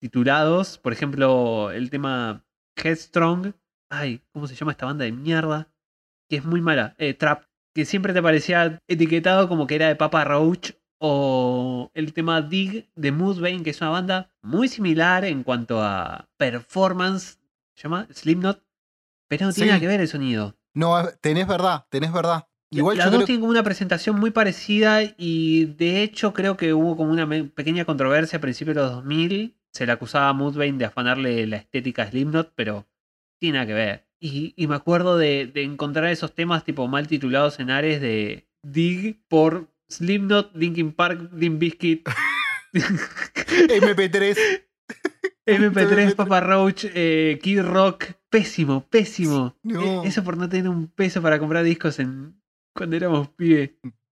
titulados. Por ejemplo, el tema Headstrong. Ay, ¿cómo se llama esta banda de mierda? Que es muy mala. Eh, Trap. Que siempre te parecía etiquetado como que era de Papa Roach. O el tema Dig de Moodbane, que es una banda muy similar en cuanto a performance. ¿Se llama? Slipknot. Pero no tiene Sí. nada que ver el sonido. No, tenés verdad, tenés verdad. Igual Las yo dos creo tienen como una presentación muy parecida y de hecho creo que hubo como una pequeña controversia a principios de los 2000. Se le acusaba a Mudvayne de afanarle la estética a Slipknot, pero tiene nada que ver. Y, y me acuerdo de, de encontrar esos temas tipo mal titulados en Ares de Dig por Slipknot, Linkin Park, Limp Bizkit, MP3. MP3, Papa Roach, eh, Kid Rock. Pésimo, pésimo. No. E- Eso por no tener un peso para comprar discos en cuando éramos pibes.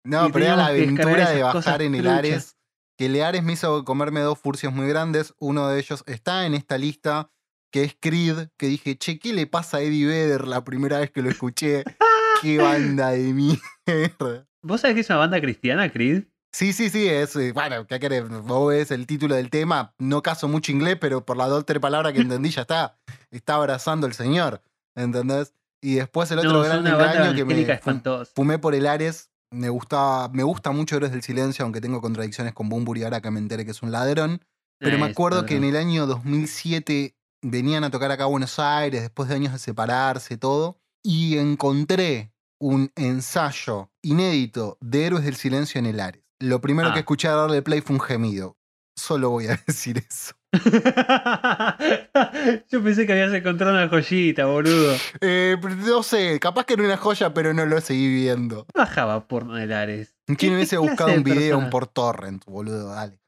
No, Y pero era la aventura de bajar en el truchas. Ares. Que el Ares me hizo comerme dos furcios muy grandes. Uno de ellos está en esta lista, que es Creed. Que dije, che, ¿qué le pasa a Eddie Vedder la primera vez que lo escuché? Qué banda de mierda. ¿Vos sabés que es una banda cristiana, Creed? Sí, sí, sí, es. eh, Bueno, ¿qué querés? Vos ves el título del tema. No caso mucho inglés, pero por las dos tres palabras que entendí ya está. Está abrazando al Señor. ¿Entendés? Y después el otro no, gran engaño que me espantosa. fumé por el Ares. Me gusta, me gusta mucho Héroes del Silencio, aunque tengo contradicciones con Bumburi ahora que me enteré que es un ladrón. Pero me acuerdo que en el año 2007 venían a tocar acá a Buenos Aires, después de años de separarse, todo. Y encontré un ensayo inédito de Héroes del Silencio en el Ares. Lo primero Ah. que escuché a darle play fue un gemido. Solo voy a decir eso. Yo pensé que habías encontrado una joyita, boludo. Eh, no sé, capaz que era una joya, pero no lo seguí viendo. Bajaba porno de Lares. ¿Quién ¿Qué hubiese buscado un video por torrent, boludo? Dale.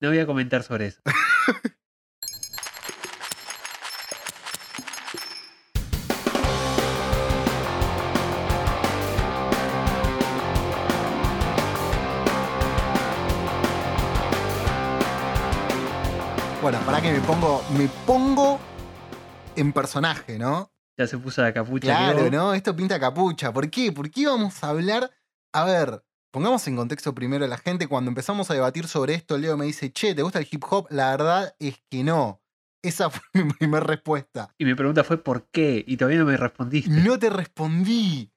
No voy a comentar sobre eso. que me pongo, me pongo en personaje, ¿no? Ya se puso la capucha. Claro. ¿no? Esto pinta capucha. ¿Por qué? ¿Por qué vamos a hablar? A ver, pongamos en contexto primero a la gente. Cuando empezamos a debatir sobre esto, Leo me dice, che, ¿te gusta el hip hop? La verdad es que no. Esa fue mi primera respuesta. Y mi pregunta fue ¿por qué? Y todavía no me respondiste. No te respondí.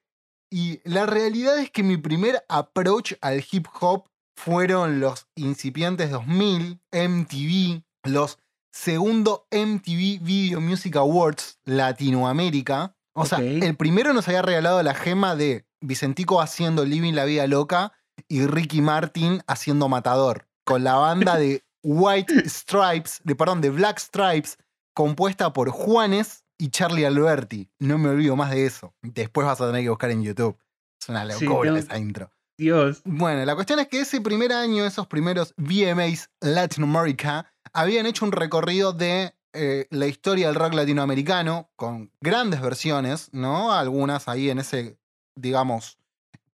Y la realidad es que mi primer approach al hip hop fueron los incipientes 2000, MTV, los segundo MTV Video Music Awards Latinoamérica. O sea, el primero nos había regalado la gema de Vicentico haciendo Living la Vida Loca y Ricky Martin haciendo Matador, con la banda de White Stripes, de, perdón, de Black Stripes, compuesta por Juanes y Charlie Alberti. No me olvido más de eso. Después vas a tener que buscar en YouTube. Es una Sí, locura tengo- esa intro. Dios. Bueno, la cuestión es que ese primer año, esos primeros VMAs Latin America, habían hecho un recorrido de eh, la historia del rock latinoamericano, con grandes versiones, ¿no? Algunas ahí en ese, digamos,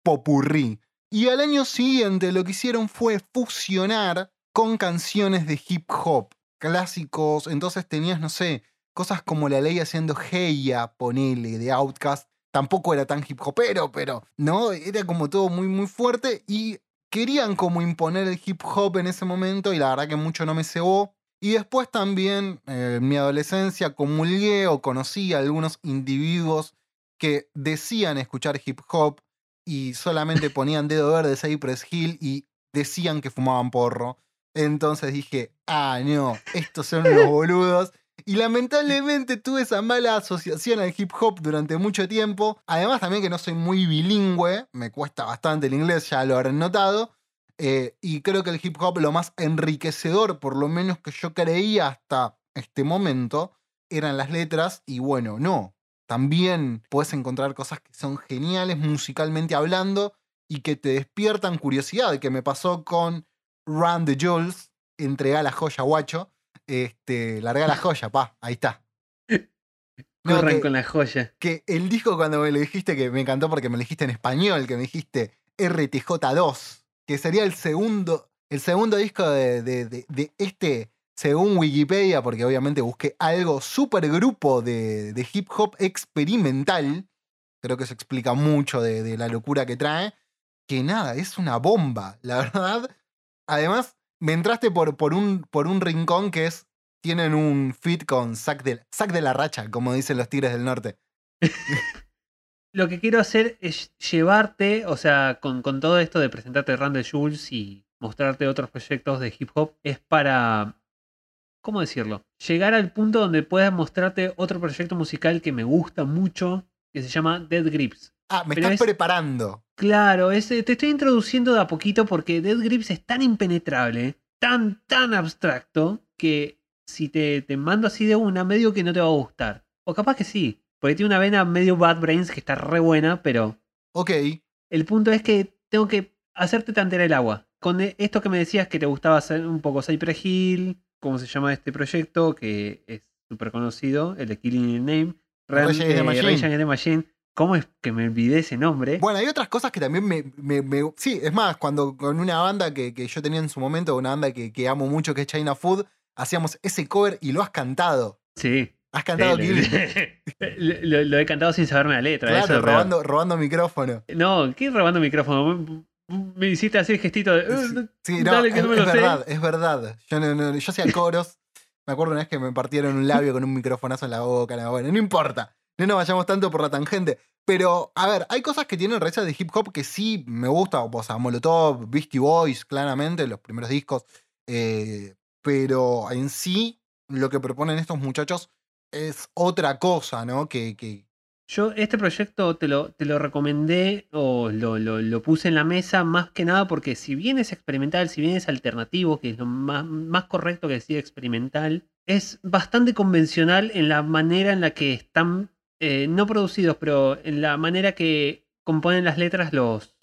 popurrí. Y al año siguiente lo que hicieron fue fusionar con canciones de hip hop, clásicos. Entonces tenías, no sé, cosas como La Ley haciendo Heya, ponele, de Outcast. Tampoco era tan hip hopero, pero, ¿no? Era como todo muy, muy fuerte y querían como imponer el hip hop en ese momento y la verdad que mucho no me cebó. Y después también, eh, en mi adolescencia, comulgué o conocí a algunos individuos que decían escuchar hip hop y solamente ponían dedo verde Cypress Hill y decían que fumaban porro. Entonces dije, ah, no, estos son unos boludos. Y lamentablemente tuve esa mala asociación al hip hop durante mucho tiempo. Además también que no soy muy bilingüe, me cuesta bastante el inglés, ya lo habrán notado. Eh, y creo que el hip hop lo más enriquecedor, por lo menos que yo creía hasta este momento, eran las letras. Y bueno, no. También puedes encontrar cosas que son geniales musicalmente hablando y que te despiertan curiosidad, que me pasó con Run the Jules, entregá la joya, guacho. Este, larga la joya, pa, ahí está. No, Corran que- con la joya. que el disco cuando me lo dijiste, que me encantó porque me lo dijiste en español, que me dijiste RTJ2, que sería el segundo, el segundo disco de, de- de- de este, según Wikipedia, porque obviamente busqué algo super grupo de, de hip hop experimental, creo que eso explica mucho de, de la locura que trae, que nada, es una bomba, la verdad. Además, me entraste por, por, un, por un rincón que es tienen un fit con Zack de, la Racha, como dicen los Tigres del Norte. Lo que quiero hacer es llevarte, o sea, con, con todo esto de presentarte Randall Jules y mostrarte otros proyectos de hip hop, es para, ¿cómo decirlo? Llegar al punto donde puedas mostrarte otro proyecto musical que me gusta mucho, que se llama Dead Grips. Ah, me Pero estás es- preparando. Claro, es, eh, te estoy introduciendo de a poquito porque Dead Grips es tan impenetrable, tan, tan abstracto, que si te, te mando así de una, medio que no te va a gustar. O capaz que sí, porque tiene una vena medio Bad Brains que está re buena, pero Ok. el punto es que tengo que hacerte tantear el agua. Con e- esto que me decías que te gustaba hacer un poco Cypress Hill, ¿cómo se llama este proyecto? Que es súper conocido, el de Killing in the Name. Rage eh, Machine. Rage Against the Machine. ¿Cómo es que me olvidé ese nombre? Bueno, hay otras cosas que también me. me- me- sí, es más, cuando con una banda que, que yo tenía en su momento, una banda que, que amo mucho, que es China Food, hacíamos ese cover y lo has cantado. Sí. Has cantado Sí, lo, lo he cantado sin saberme la letra. eso es Claro, peor. robando, robando micrófono. No, ¿qué robando micrófono? Me hiciste así el gestito de. "Uh, Sí, no, Dale, que es, no me es lo sé". verdad, es verdad. Yo, no- no- yo hacía coros. Me acuerdo una vez que me partieron un labio con un microfonazo en la boca. no, bueno, no importa. No vayamos tanto por la tangente. Pero, a ver, hay cosas que tienen raíces de hip hop que sí me gusta. O sea, Molotov, Beastie Boys, claramente, los primeros discos. eh, pero en sí, lo que proponen estos muchachos es otra cosa, ¿no? Que, que Yo este proyecto te lo, te lo recomendé o lo, lo- lo puse en la mesa más que nada porque si bien es experimental, si bien es alternativo, que es lo más, más correcto que decir experimental, es bastante convencional en la manera en la que están, eh, no producidos, pero en la manera que componen las letras los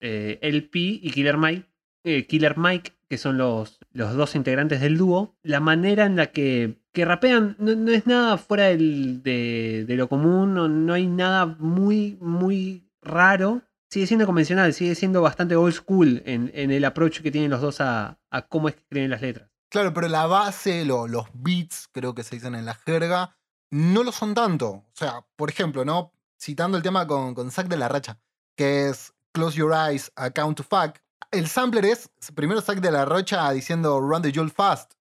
eh, LP y Killer Mike, eh, Killer Mike, que son los, los dos integrantes del dúo, la manera en la que, que rapean no, no es nada fuera de, de lo común, no, no hay nada muy, muy raro. Sigue siendo convencional, sigue siendo bastante old school en, en el approach que tienen los dos a, a cómo escriben las letras. Claro, pero la base, lo- los beats, creo que se dicen en la jerga, no lo son tanto. O sea, por ejemplo, ¿no? Citando el tema con, con Zack de la Racha, que es Close Your Eyes, A Count to Fuck. El sampler es primero Zack de la Rocha diciendo Run the Jewel Fast.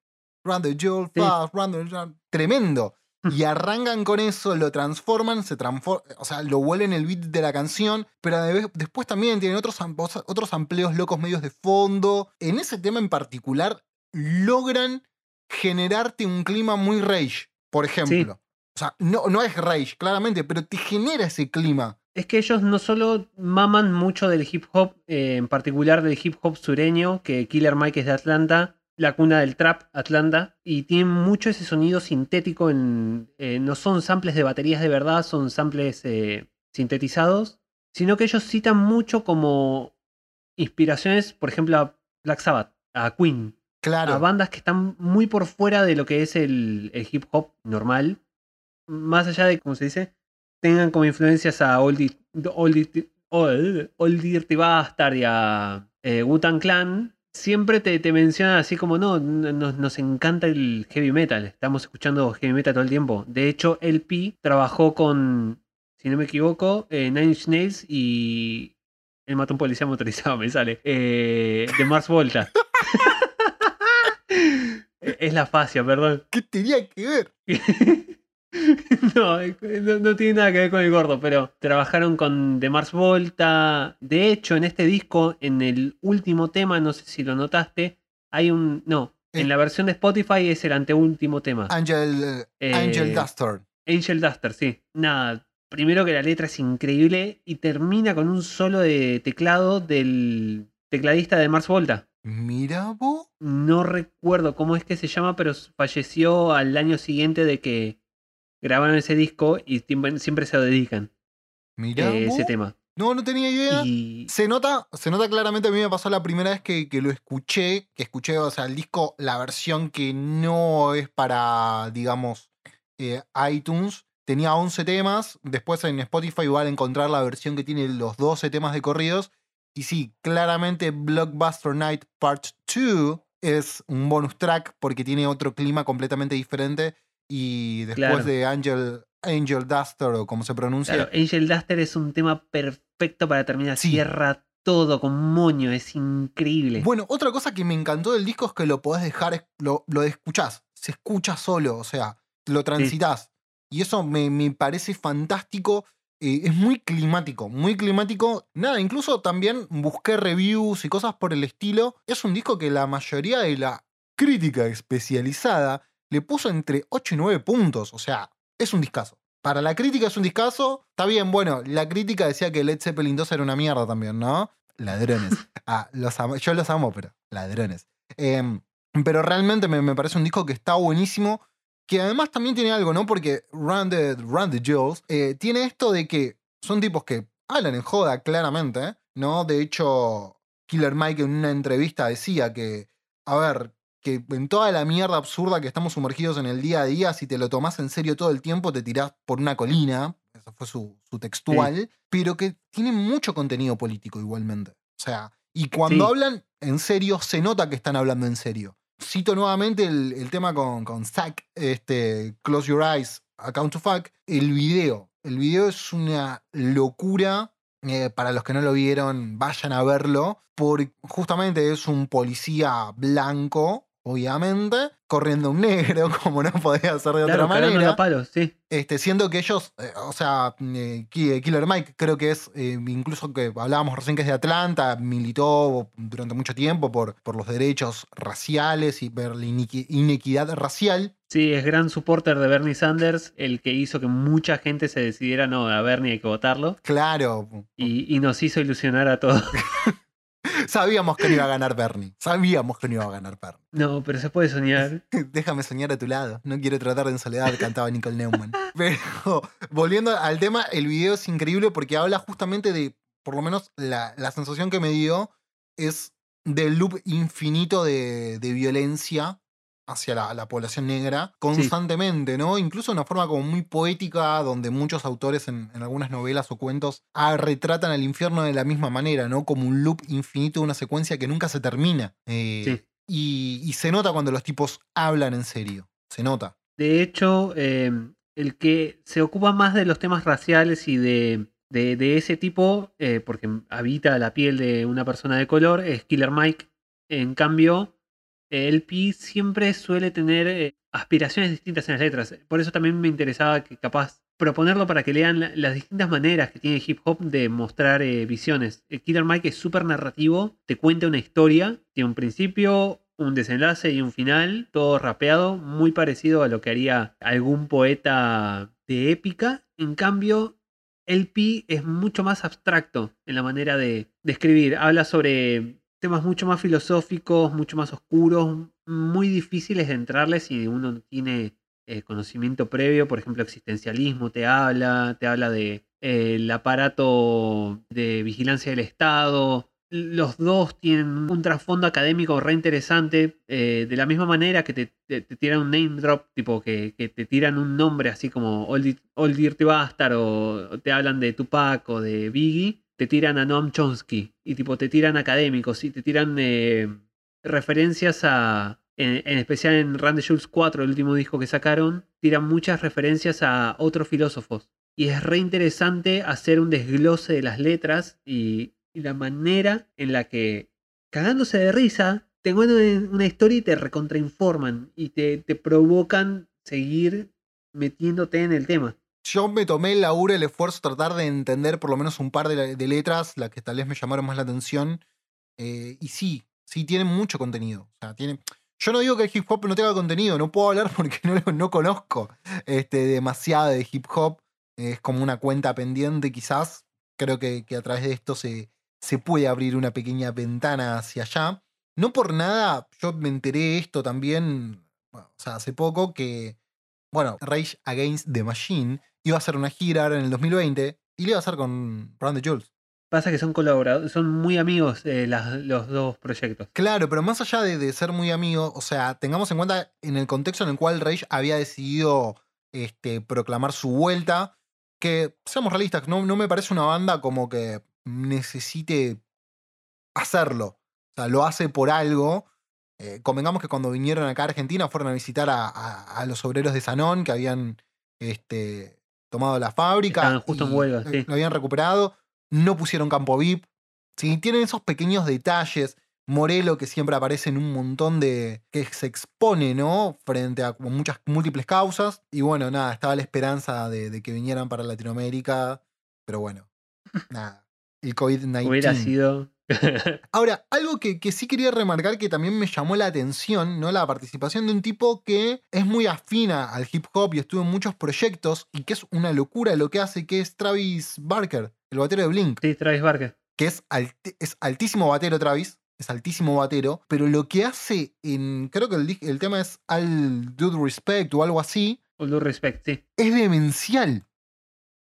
Run the Jewel Sí. Fast, run the Jewel-". Tremendo. Y arrancan con eso, lo transforman, se transforman, o sea, lo vuelven el beat de la canción, pero de- después también tienen otros, otros amplios locos medios de fondo. En ese tema en particular, logran generarte un clima muy rage, por ejemplo. O sea, no, no es rage, claramente, pero te genera ese clima. Es que ellos no solo maman mucho del hip hop, eh, en particular del hip hop sureño, que Killer Mike es de Atlanta, la cuna del trap Atlanta, y tienen mucho ese sonido sintético. En, eh, no son samples de baterías de verdad, son samples eh, sintetizados, sino que ellos citan mucho como inspiraciones, por ejemplo, a Black Sabbath, a Queen, Claro. a bandas que están muy por fuera de lo que es el, el hip hop normal. Más allá de, como se dice, tengan como influencias a Old, Old, Old, Old Dirty Bastard y a eh, Wu-Tang Clan. Siempre te, te mencionan así como, no, nos, nos encanta el heavy metal. Estamos escuchando heavy metal todo el tiempo. De hecho, LP trabajó con, si no me equivoco, eh, Nine Inch Nails y él mató a un policía motorizado, me sale. Eh, de Mars Volta. es la fascia, perdón. ¿Qué tenía que ver? no, no, no tiene nada que ver con el gordo, pero trabajaron con The Mars Volta. De hecho, en este disco, en el último tema, no sé si lo notaste, hay un. No, Eh. en la versión de Spotify es el anteúltimo tema. Angel, Eh, Angel Duster. Angel Duster, sí. Nada, primero que la letra es increíble y termina con un solo de teclado del tecladista de Mars Volta. Mira vos. No recuerdo cómo es que se llama, pero falleció al año siguiente de que grabaron ese disco y siempre se lo dedican Mira eh, ese tema. No, no tenía idea. Y Se nota, se nota claramente, a mí me pasó la primera vez que, que lo escuché, que escuché, o sea, el disco, la versión que no es para, digamos, eh, iTunes, tenía 11 temas, después en Spotify igual encontrar la versión que tiene los 12 temas de corridos, y sí, claramente Blockbuster Night Part 2 es un bonus track porque tiene otro clima completamente diferente, y después Claro. de Angel, Angel Duster, o como se pronuncia, claro, Angel Duster es un tema perfecto para terminar. Sí. Cierra todo con moño, es increíble. Bueno, otra cosa que me encantó del disco es que lo podés dejar, lo, lo escuchás, se escucha solo, o sea, lo transitas. Y eso me, me parece fantástico. eh, es muy climático, muy climático. Nada, incluso también busqué reviews y cosas por el estilo. Es un disco que la mayoría de la crítica especializada le puso entre 8 y 9 puntos. O sea, es un discazo. Para la crítica es un discazo. Está bien, bueno, la crítica decía que Led Zeppelin 2 era una mierda también, ¿no? Ladrones. Ah, los amo- yo los amo, pero ladrones. Em, pero realmente me, me parece un disco que está buenísimo. Que además también tiene algo, ¿no? Porque Run the, Run the Jewels eh, tiene esto de que son tipos que hablan en joda, claramente, ¿no? De hecho, Killer Mike en una entrevista decía que, a ver, que en toda la mierda absurda que estamos sumergidos en el día a día, si te lo tomás en serio todo el tiempo, te tirás por una colina. Eso fue su, su textual. Pero que tiene mucho contenido político igualmente. O sea, y cuando Sí. hablan en serio, se nota que están hablando en serio. Cito nuevamente el, el tema con, con Zack, este, Close Your Eyes, Account to Fuck. El video. El video es una locura. eh, para los que no lo vieron, vayan a verlo. Porque justamente es un policía blanco, obviamente, corriendo un negro, como no podía ser de claro, otra manera. a palos, sí. Este, siendo que ellos, eh, o sea, eh, Ki- Killer Mike creo que es, eh, incluso que hablábamos recién que es de Atlanta, militó durante mucho tiempo por, por los derechos raciales y por la inequidad racial. Sí, es gran supporter de Bernie Sanders, el que hizo que mucha gente se decidiera, no, a Bernie hay que votarlo. Claro, Y, y nos hizo ilusionar a todos. sabíamos que no iba a ganar Bernie, sabíamos que no iba a ganar Bernie. No, pero se puede soñar. Déjame soñar a tu lado, no quiero tratar en soledad, cantaba Nicole Neumann. Pero volviendo al tema, el video es increíble porque habla justamente de, por lo menos la, la sensación que me dio es del loop infinito de, de violencia hacia la, la población negra constantemente, ¿no? Incluso de una forma como muy poética, donde muchos autores en, en algunas novelas o cuentos ah, retratan al infierno de la misma manera, ¿no? Como un loop infinito, una secuencia que nunca se termina. Eh, Sí. y, y se nota cuando los tipos hablan en serio. Se nota. De hecho, eh, el que se ocupa más de los temas raciales y de, de, de ese tipo, eh, porque habita la piel de una persona de color, es Killer Mike. En cambio, LP siempre suele tener eh, aspiraciones distintas en las letras. Por eso también me interesaba que capaz proponerlo para que lean la- las distintas maneras que tiene hip hop de mostrar eh, visiones. El Killer Mike es súper narrativo, te cuenta una historia, tiene un principio, un desenlace y un final, todo rapeado, muy parecido a lo que haría algún poeta de épica. En cambio, LP es mucho más abstracto en la manera de, de escribir. Habla sobre temas mucho más filosóficos, mucho más oscuros, muy difíciles de entrarle si uno no tiene eh, conocimiento previo. Por ejemplo, existencialismo te habla, te habla de eh, el aparato de vigilancia del Estado. Los dos tienen un trasfondo académico re interesante. eh, de la misma manera que te, tiran un name drop, tipo que, te tiran un nombre así como Old, Old Dirty o, o te hablan de Tupac o de Biggie, te tiran a Noam Chomsky y tipo te tiran académicos y te tiran eh, referencias a, en, especial en Randy Schultz 4, el último disco que sacaron, tiran muchas referencias a otros filósofos. Y es re interesante hacer un desglose de las letras y, y la manera en la que, cagándose de risa, te cuentan una historia y te recontrainforman y te, te provocan seguir metiéndote en el tema. Yo me tomé el laburo, el esfuerzo, tratar de entender por lo menos un par de, letras, las que tal vez me llamaron más la atención. eh, y sí, sí, tienen mucho contenido. O sea, tienen... Yo no digo que el hip hop no tenga contenido, no puedo hablar porque no, conozco este, demasiado de hip hop. Es como una cuenta pendiente, quizás. Creo que, a través de esto se, se puede abrir una pequeña ventana hacia allá. No por nada, yo me enteré esto también, o sea, hace poco que, bueno, Rage Against the Machine iba a hacer una gira ahora en el 2020 y le iba a hacer con Brand the Jules. Pasa que son colaboradores, son muy amigos eh, las- los dos proyectos. Claro, pero más allá de, de ser muy amigos, o sea, tengamos en cuenta en el contexto en el cual Rage había decidido este, proclamar su vuelta, que seamos realistas, no, no me parece una banda como que necesite hacerlo. O sea, lo hace por algo. Eh, convengamos que cuando vinieron acá a Argentina fueron a visitar a, a- a los obreros de Sanón que habían este, tomado la fábrica. Estaban justo en huelga, sí. Lo habían recuperado. No pusieron campo VIP. Sí, tienen esos pequeños detalles. Morelo que siempre aparece en un montón de. que se expone, ¿no? Frente a muchas múltiples causas. Y bueno, nada, estaba la esperanza de, de que vinieran para Latinoamérica. Pero bueno, nada. El COVID-19. Hubiera sido. Ahora, algo que, que sí quería remarcar que también me llamó la atención, ¿no? La participación de un tipo que es muy afina al hip hop y estuvo en muchos proyectos y que es una locura lo que hace, que es Travis Barker, el batero de Blink, sí, Travis Barker. que es, altísimo batero Travis, es altísimo batero, pero lo que hace en, creo que el, tema es All Due Respect o algo así, All due respect, sí. es demencial.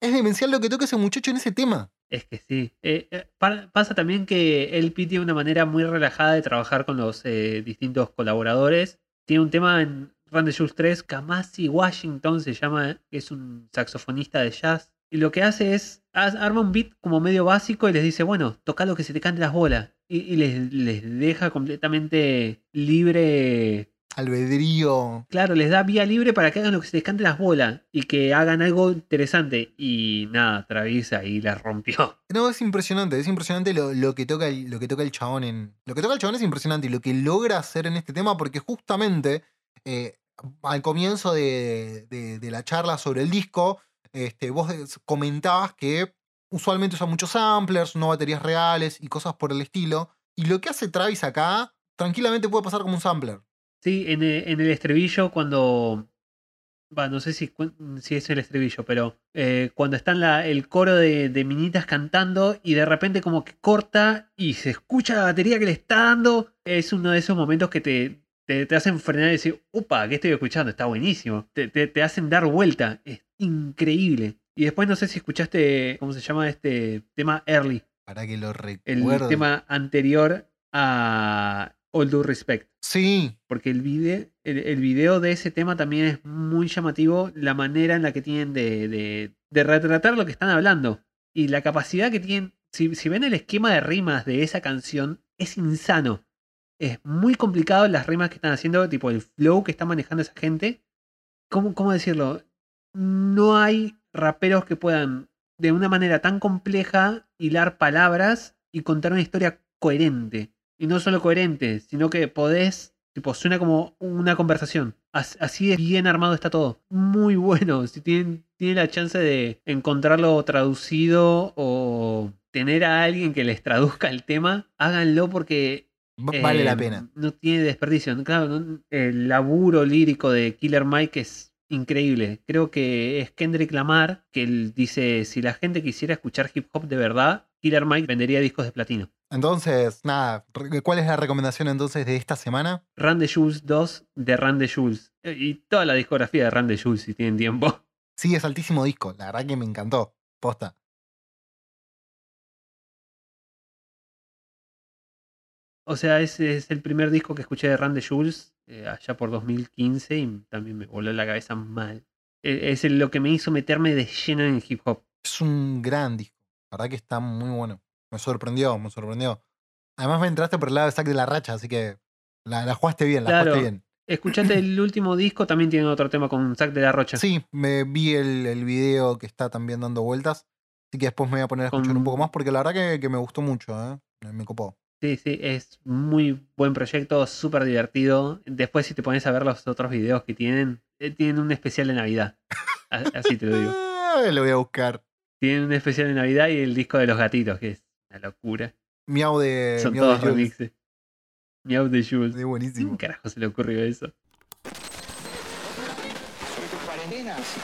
Es demencial lo que toca ese muchacho en ese tema. Es que sí. Eh, eh, pa- pasa también que LP tiene una manera muy relajada de trabajar con los eh, distintos colaboradores. Tiene un tema en Randy Jules 3, Kamasi Washington se llama, es un saxofonista de jazz. Y lo que hace es, arma un beat como medio básico y les dice, bueno, toca lo que se te cante las bolas. Y, y les, les deja completamente libre Albedrío. Claro, les da vía libre para que hagan lo que se les cante las bolas y que hagan algo interesante. Y nada, Travis ahí la rompió. No, es impresionante, es impresionante lo, lo que toca el, lo que toca el chabón en. Lo que toca el chabón es impresionante y lo que logra hacer en este tema, porque justamente eh, al comienzo de, de- de la charla sobre el disco, este, vos comentabas que usualmente usa muchos samplers, no baterías reales y cosas por el estilo. Y lo que hace Travis acá, tranquilamente puede pasar como un sampler. Sí, en el, en el estribillo cuando... Va, no sé si, es el estribillo, pero eh, cuando está en la- el coro de, de minitas cantando y de repente como que corta y se escucha la batería que le está dando, es uno de esos momentos que te, te, te hacen frenar y decir, upa, ¿qué estoy escuchando? Está buenísimo. Te, te- te hacen dar vuelta. Es increíble. Y después no sé si escuchaste, ¿cómo se llama este tema? Early. Para que lo El recuerde. tema anterior a All Due Respect. Sí, Porque el video, el, el video de ese tema también es muy llamativo, la manera en la que tienen de, de- de retratar lo que están hablando. Y la capacidad que tienen. Si, si ven el esquema de rimas de esa canción, es insano. Es muy complicado las rimas que están haciendo, tipo el flow que está manejando esa gente. ¿Cómo, cómo decirlo? No hay raperos que puedan, de una manera tan compleja, hilar palabras y contar una historia coherente. Y no solo coherente, sino que podés Tipo, suena como una conversación. As- Así de bien armado está todo. Muy bueno. Si tienen, tienen la chance de encontrarlo traducido o tener a alguien que les traduzca el tema, háganlo porque Vale eh, la pena. No tiene desperdicio. Claro, el laburo lírico de Killer Mike es increíble. Creo que es Kendrick Lamar que él dice, si la gente quisiera escuchar hip hop de verdad, Killer Mike vendería discos de platino. Entonces, nada, ¿cuál es la recomendación entonces de esta semana? Run the Jules 2 de Run the Jules. Eh, Y toda la discografía de Run the Jules, si tienen tiempo. Sí, es altísimo disco. La verdad que me encantó. Posta. O sea, ese es el primer disco que escuché de Run the Jules eh, allá por 2015 y también me voló la cabeza mal. Eh, Es lo que me hizo meterme de lleno en hip hop. Es un gran disco. La verdad que está muy bueno. Me sorprendió, me sorprendió. Además me entraste por el lado de Zack de la Racha, así que la, la jugaste bien, la Claro. jugaste bien. Escuchate el último disco, también tiene otro tema con Zack de la Rocha. Sí, me vi el, el video que está también dando vueltas. Así que después me voy a poner a escuchar Con- un poco más porque la verdad que, que me gustó mucho, ¿eh? Me- copó. Sí, sí, es muy buen proyecto, súper divertido. Después, si te pones a ver los otros videos que tienen, eh, tienen un especial de Navidad. Así te lo digo. Lo voy a buscar. Tienen un especial de Navidad y el disco de los gatitos, que es una locura. Miau de. Son Miau todos remixes. Miau de Jules. Sí, buenísimo. ¿Quién carajo se le ocurrió eso? Soy tus cuarentenas.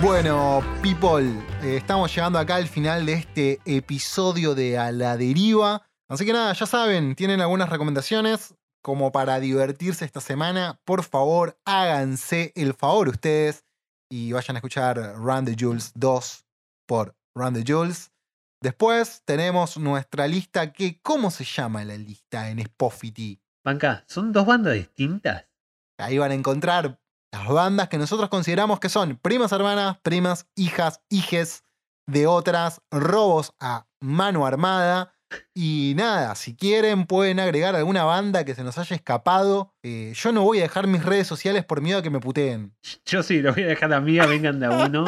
Bueno, people, eh, estamos llegando acá al final de este episodio de A la Deriva. Así que nada, ya saben, tienen algunas recomendaciones como para divertirse esta semana. Por favor, háganse el favor ustedes y vayan a escuchar Run the Jules 2 por Run the Jules. Después tenemos nuestra lista que, ¿cómo se llama la lista en Spotify? Banca, son dos bandas distintas. Ahí van a encontrar las bandas que nosotros consideramos que son primas hermanas, primas, hijas, hijes de otras, robos a mano armada. Y nada, si quieren pueden agregar alguna banda que se nos haya escapado. Eh, yo no voy a dejar mis redes sociales por miedo a que me puteen. Yo sí, lo voy a dejar a mí, vengan de a uno.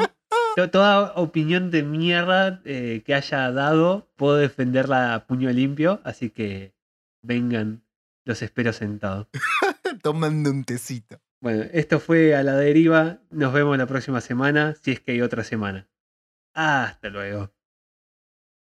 To- Toda opinión de mierda eh, que haya dado, puedo defenderla a puño limpio, así que vengan, los espero sentados. Tomando un tecito. Bueno, esto fue a la deriva, nos vemos la próxima semana, si es que hay otra semana. Hasta luego.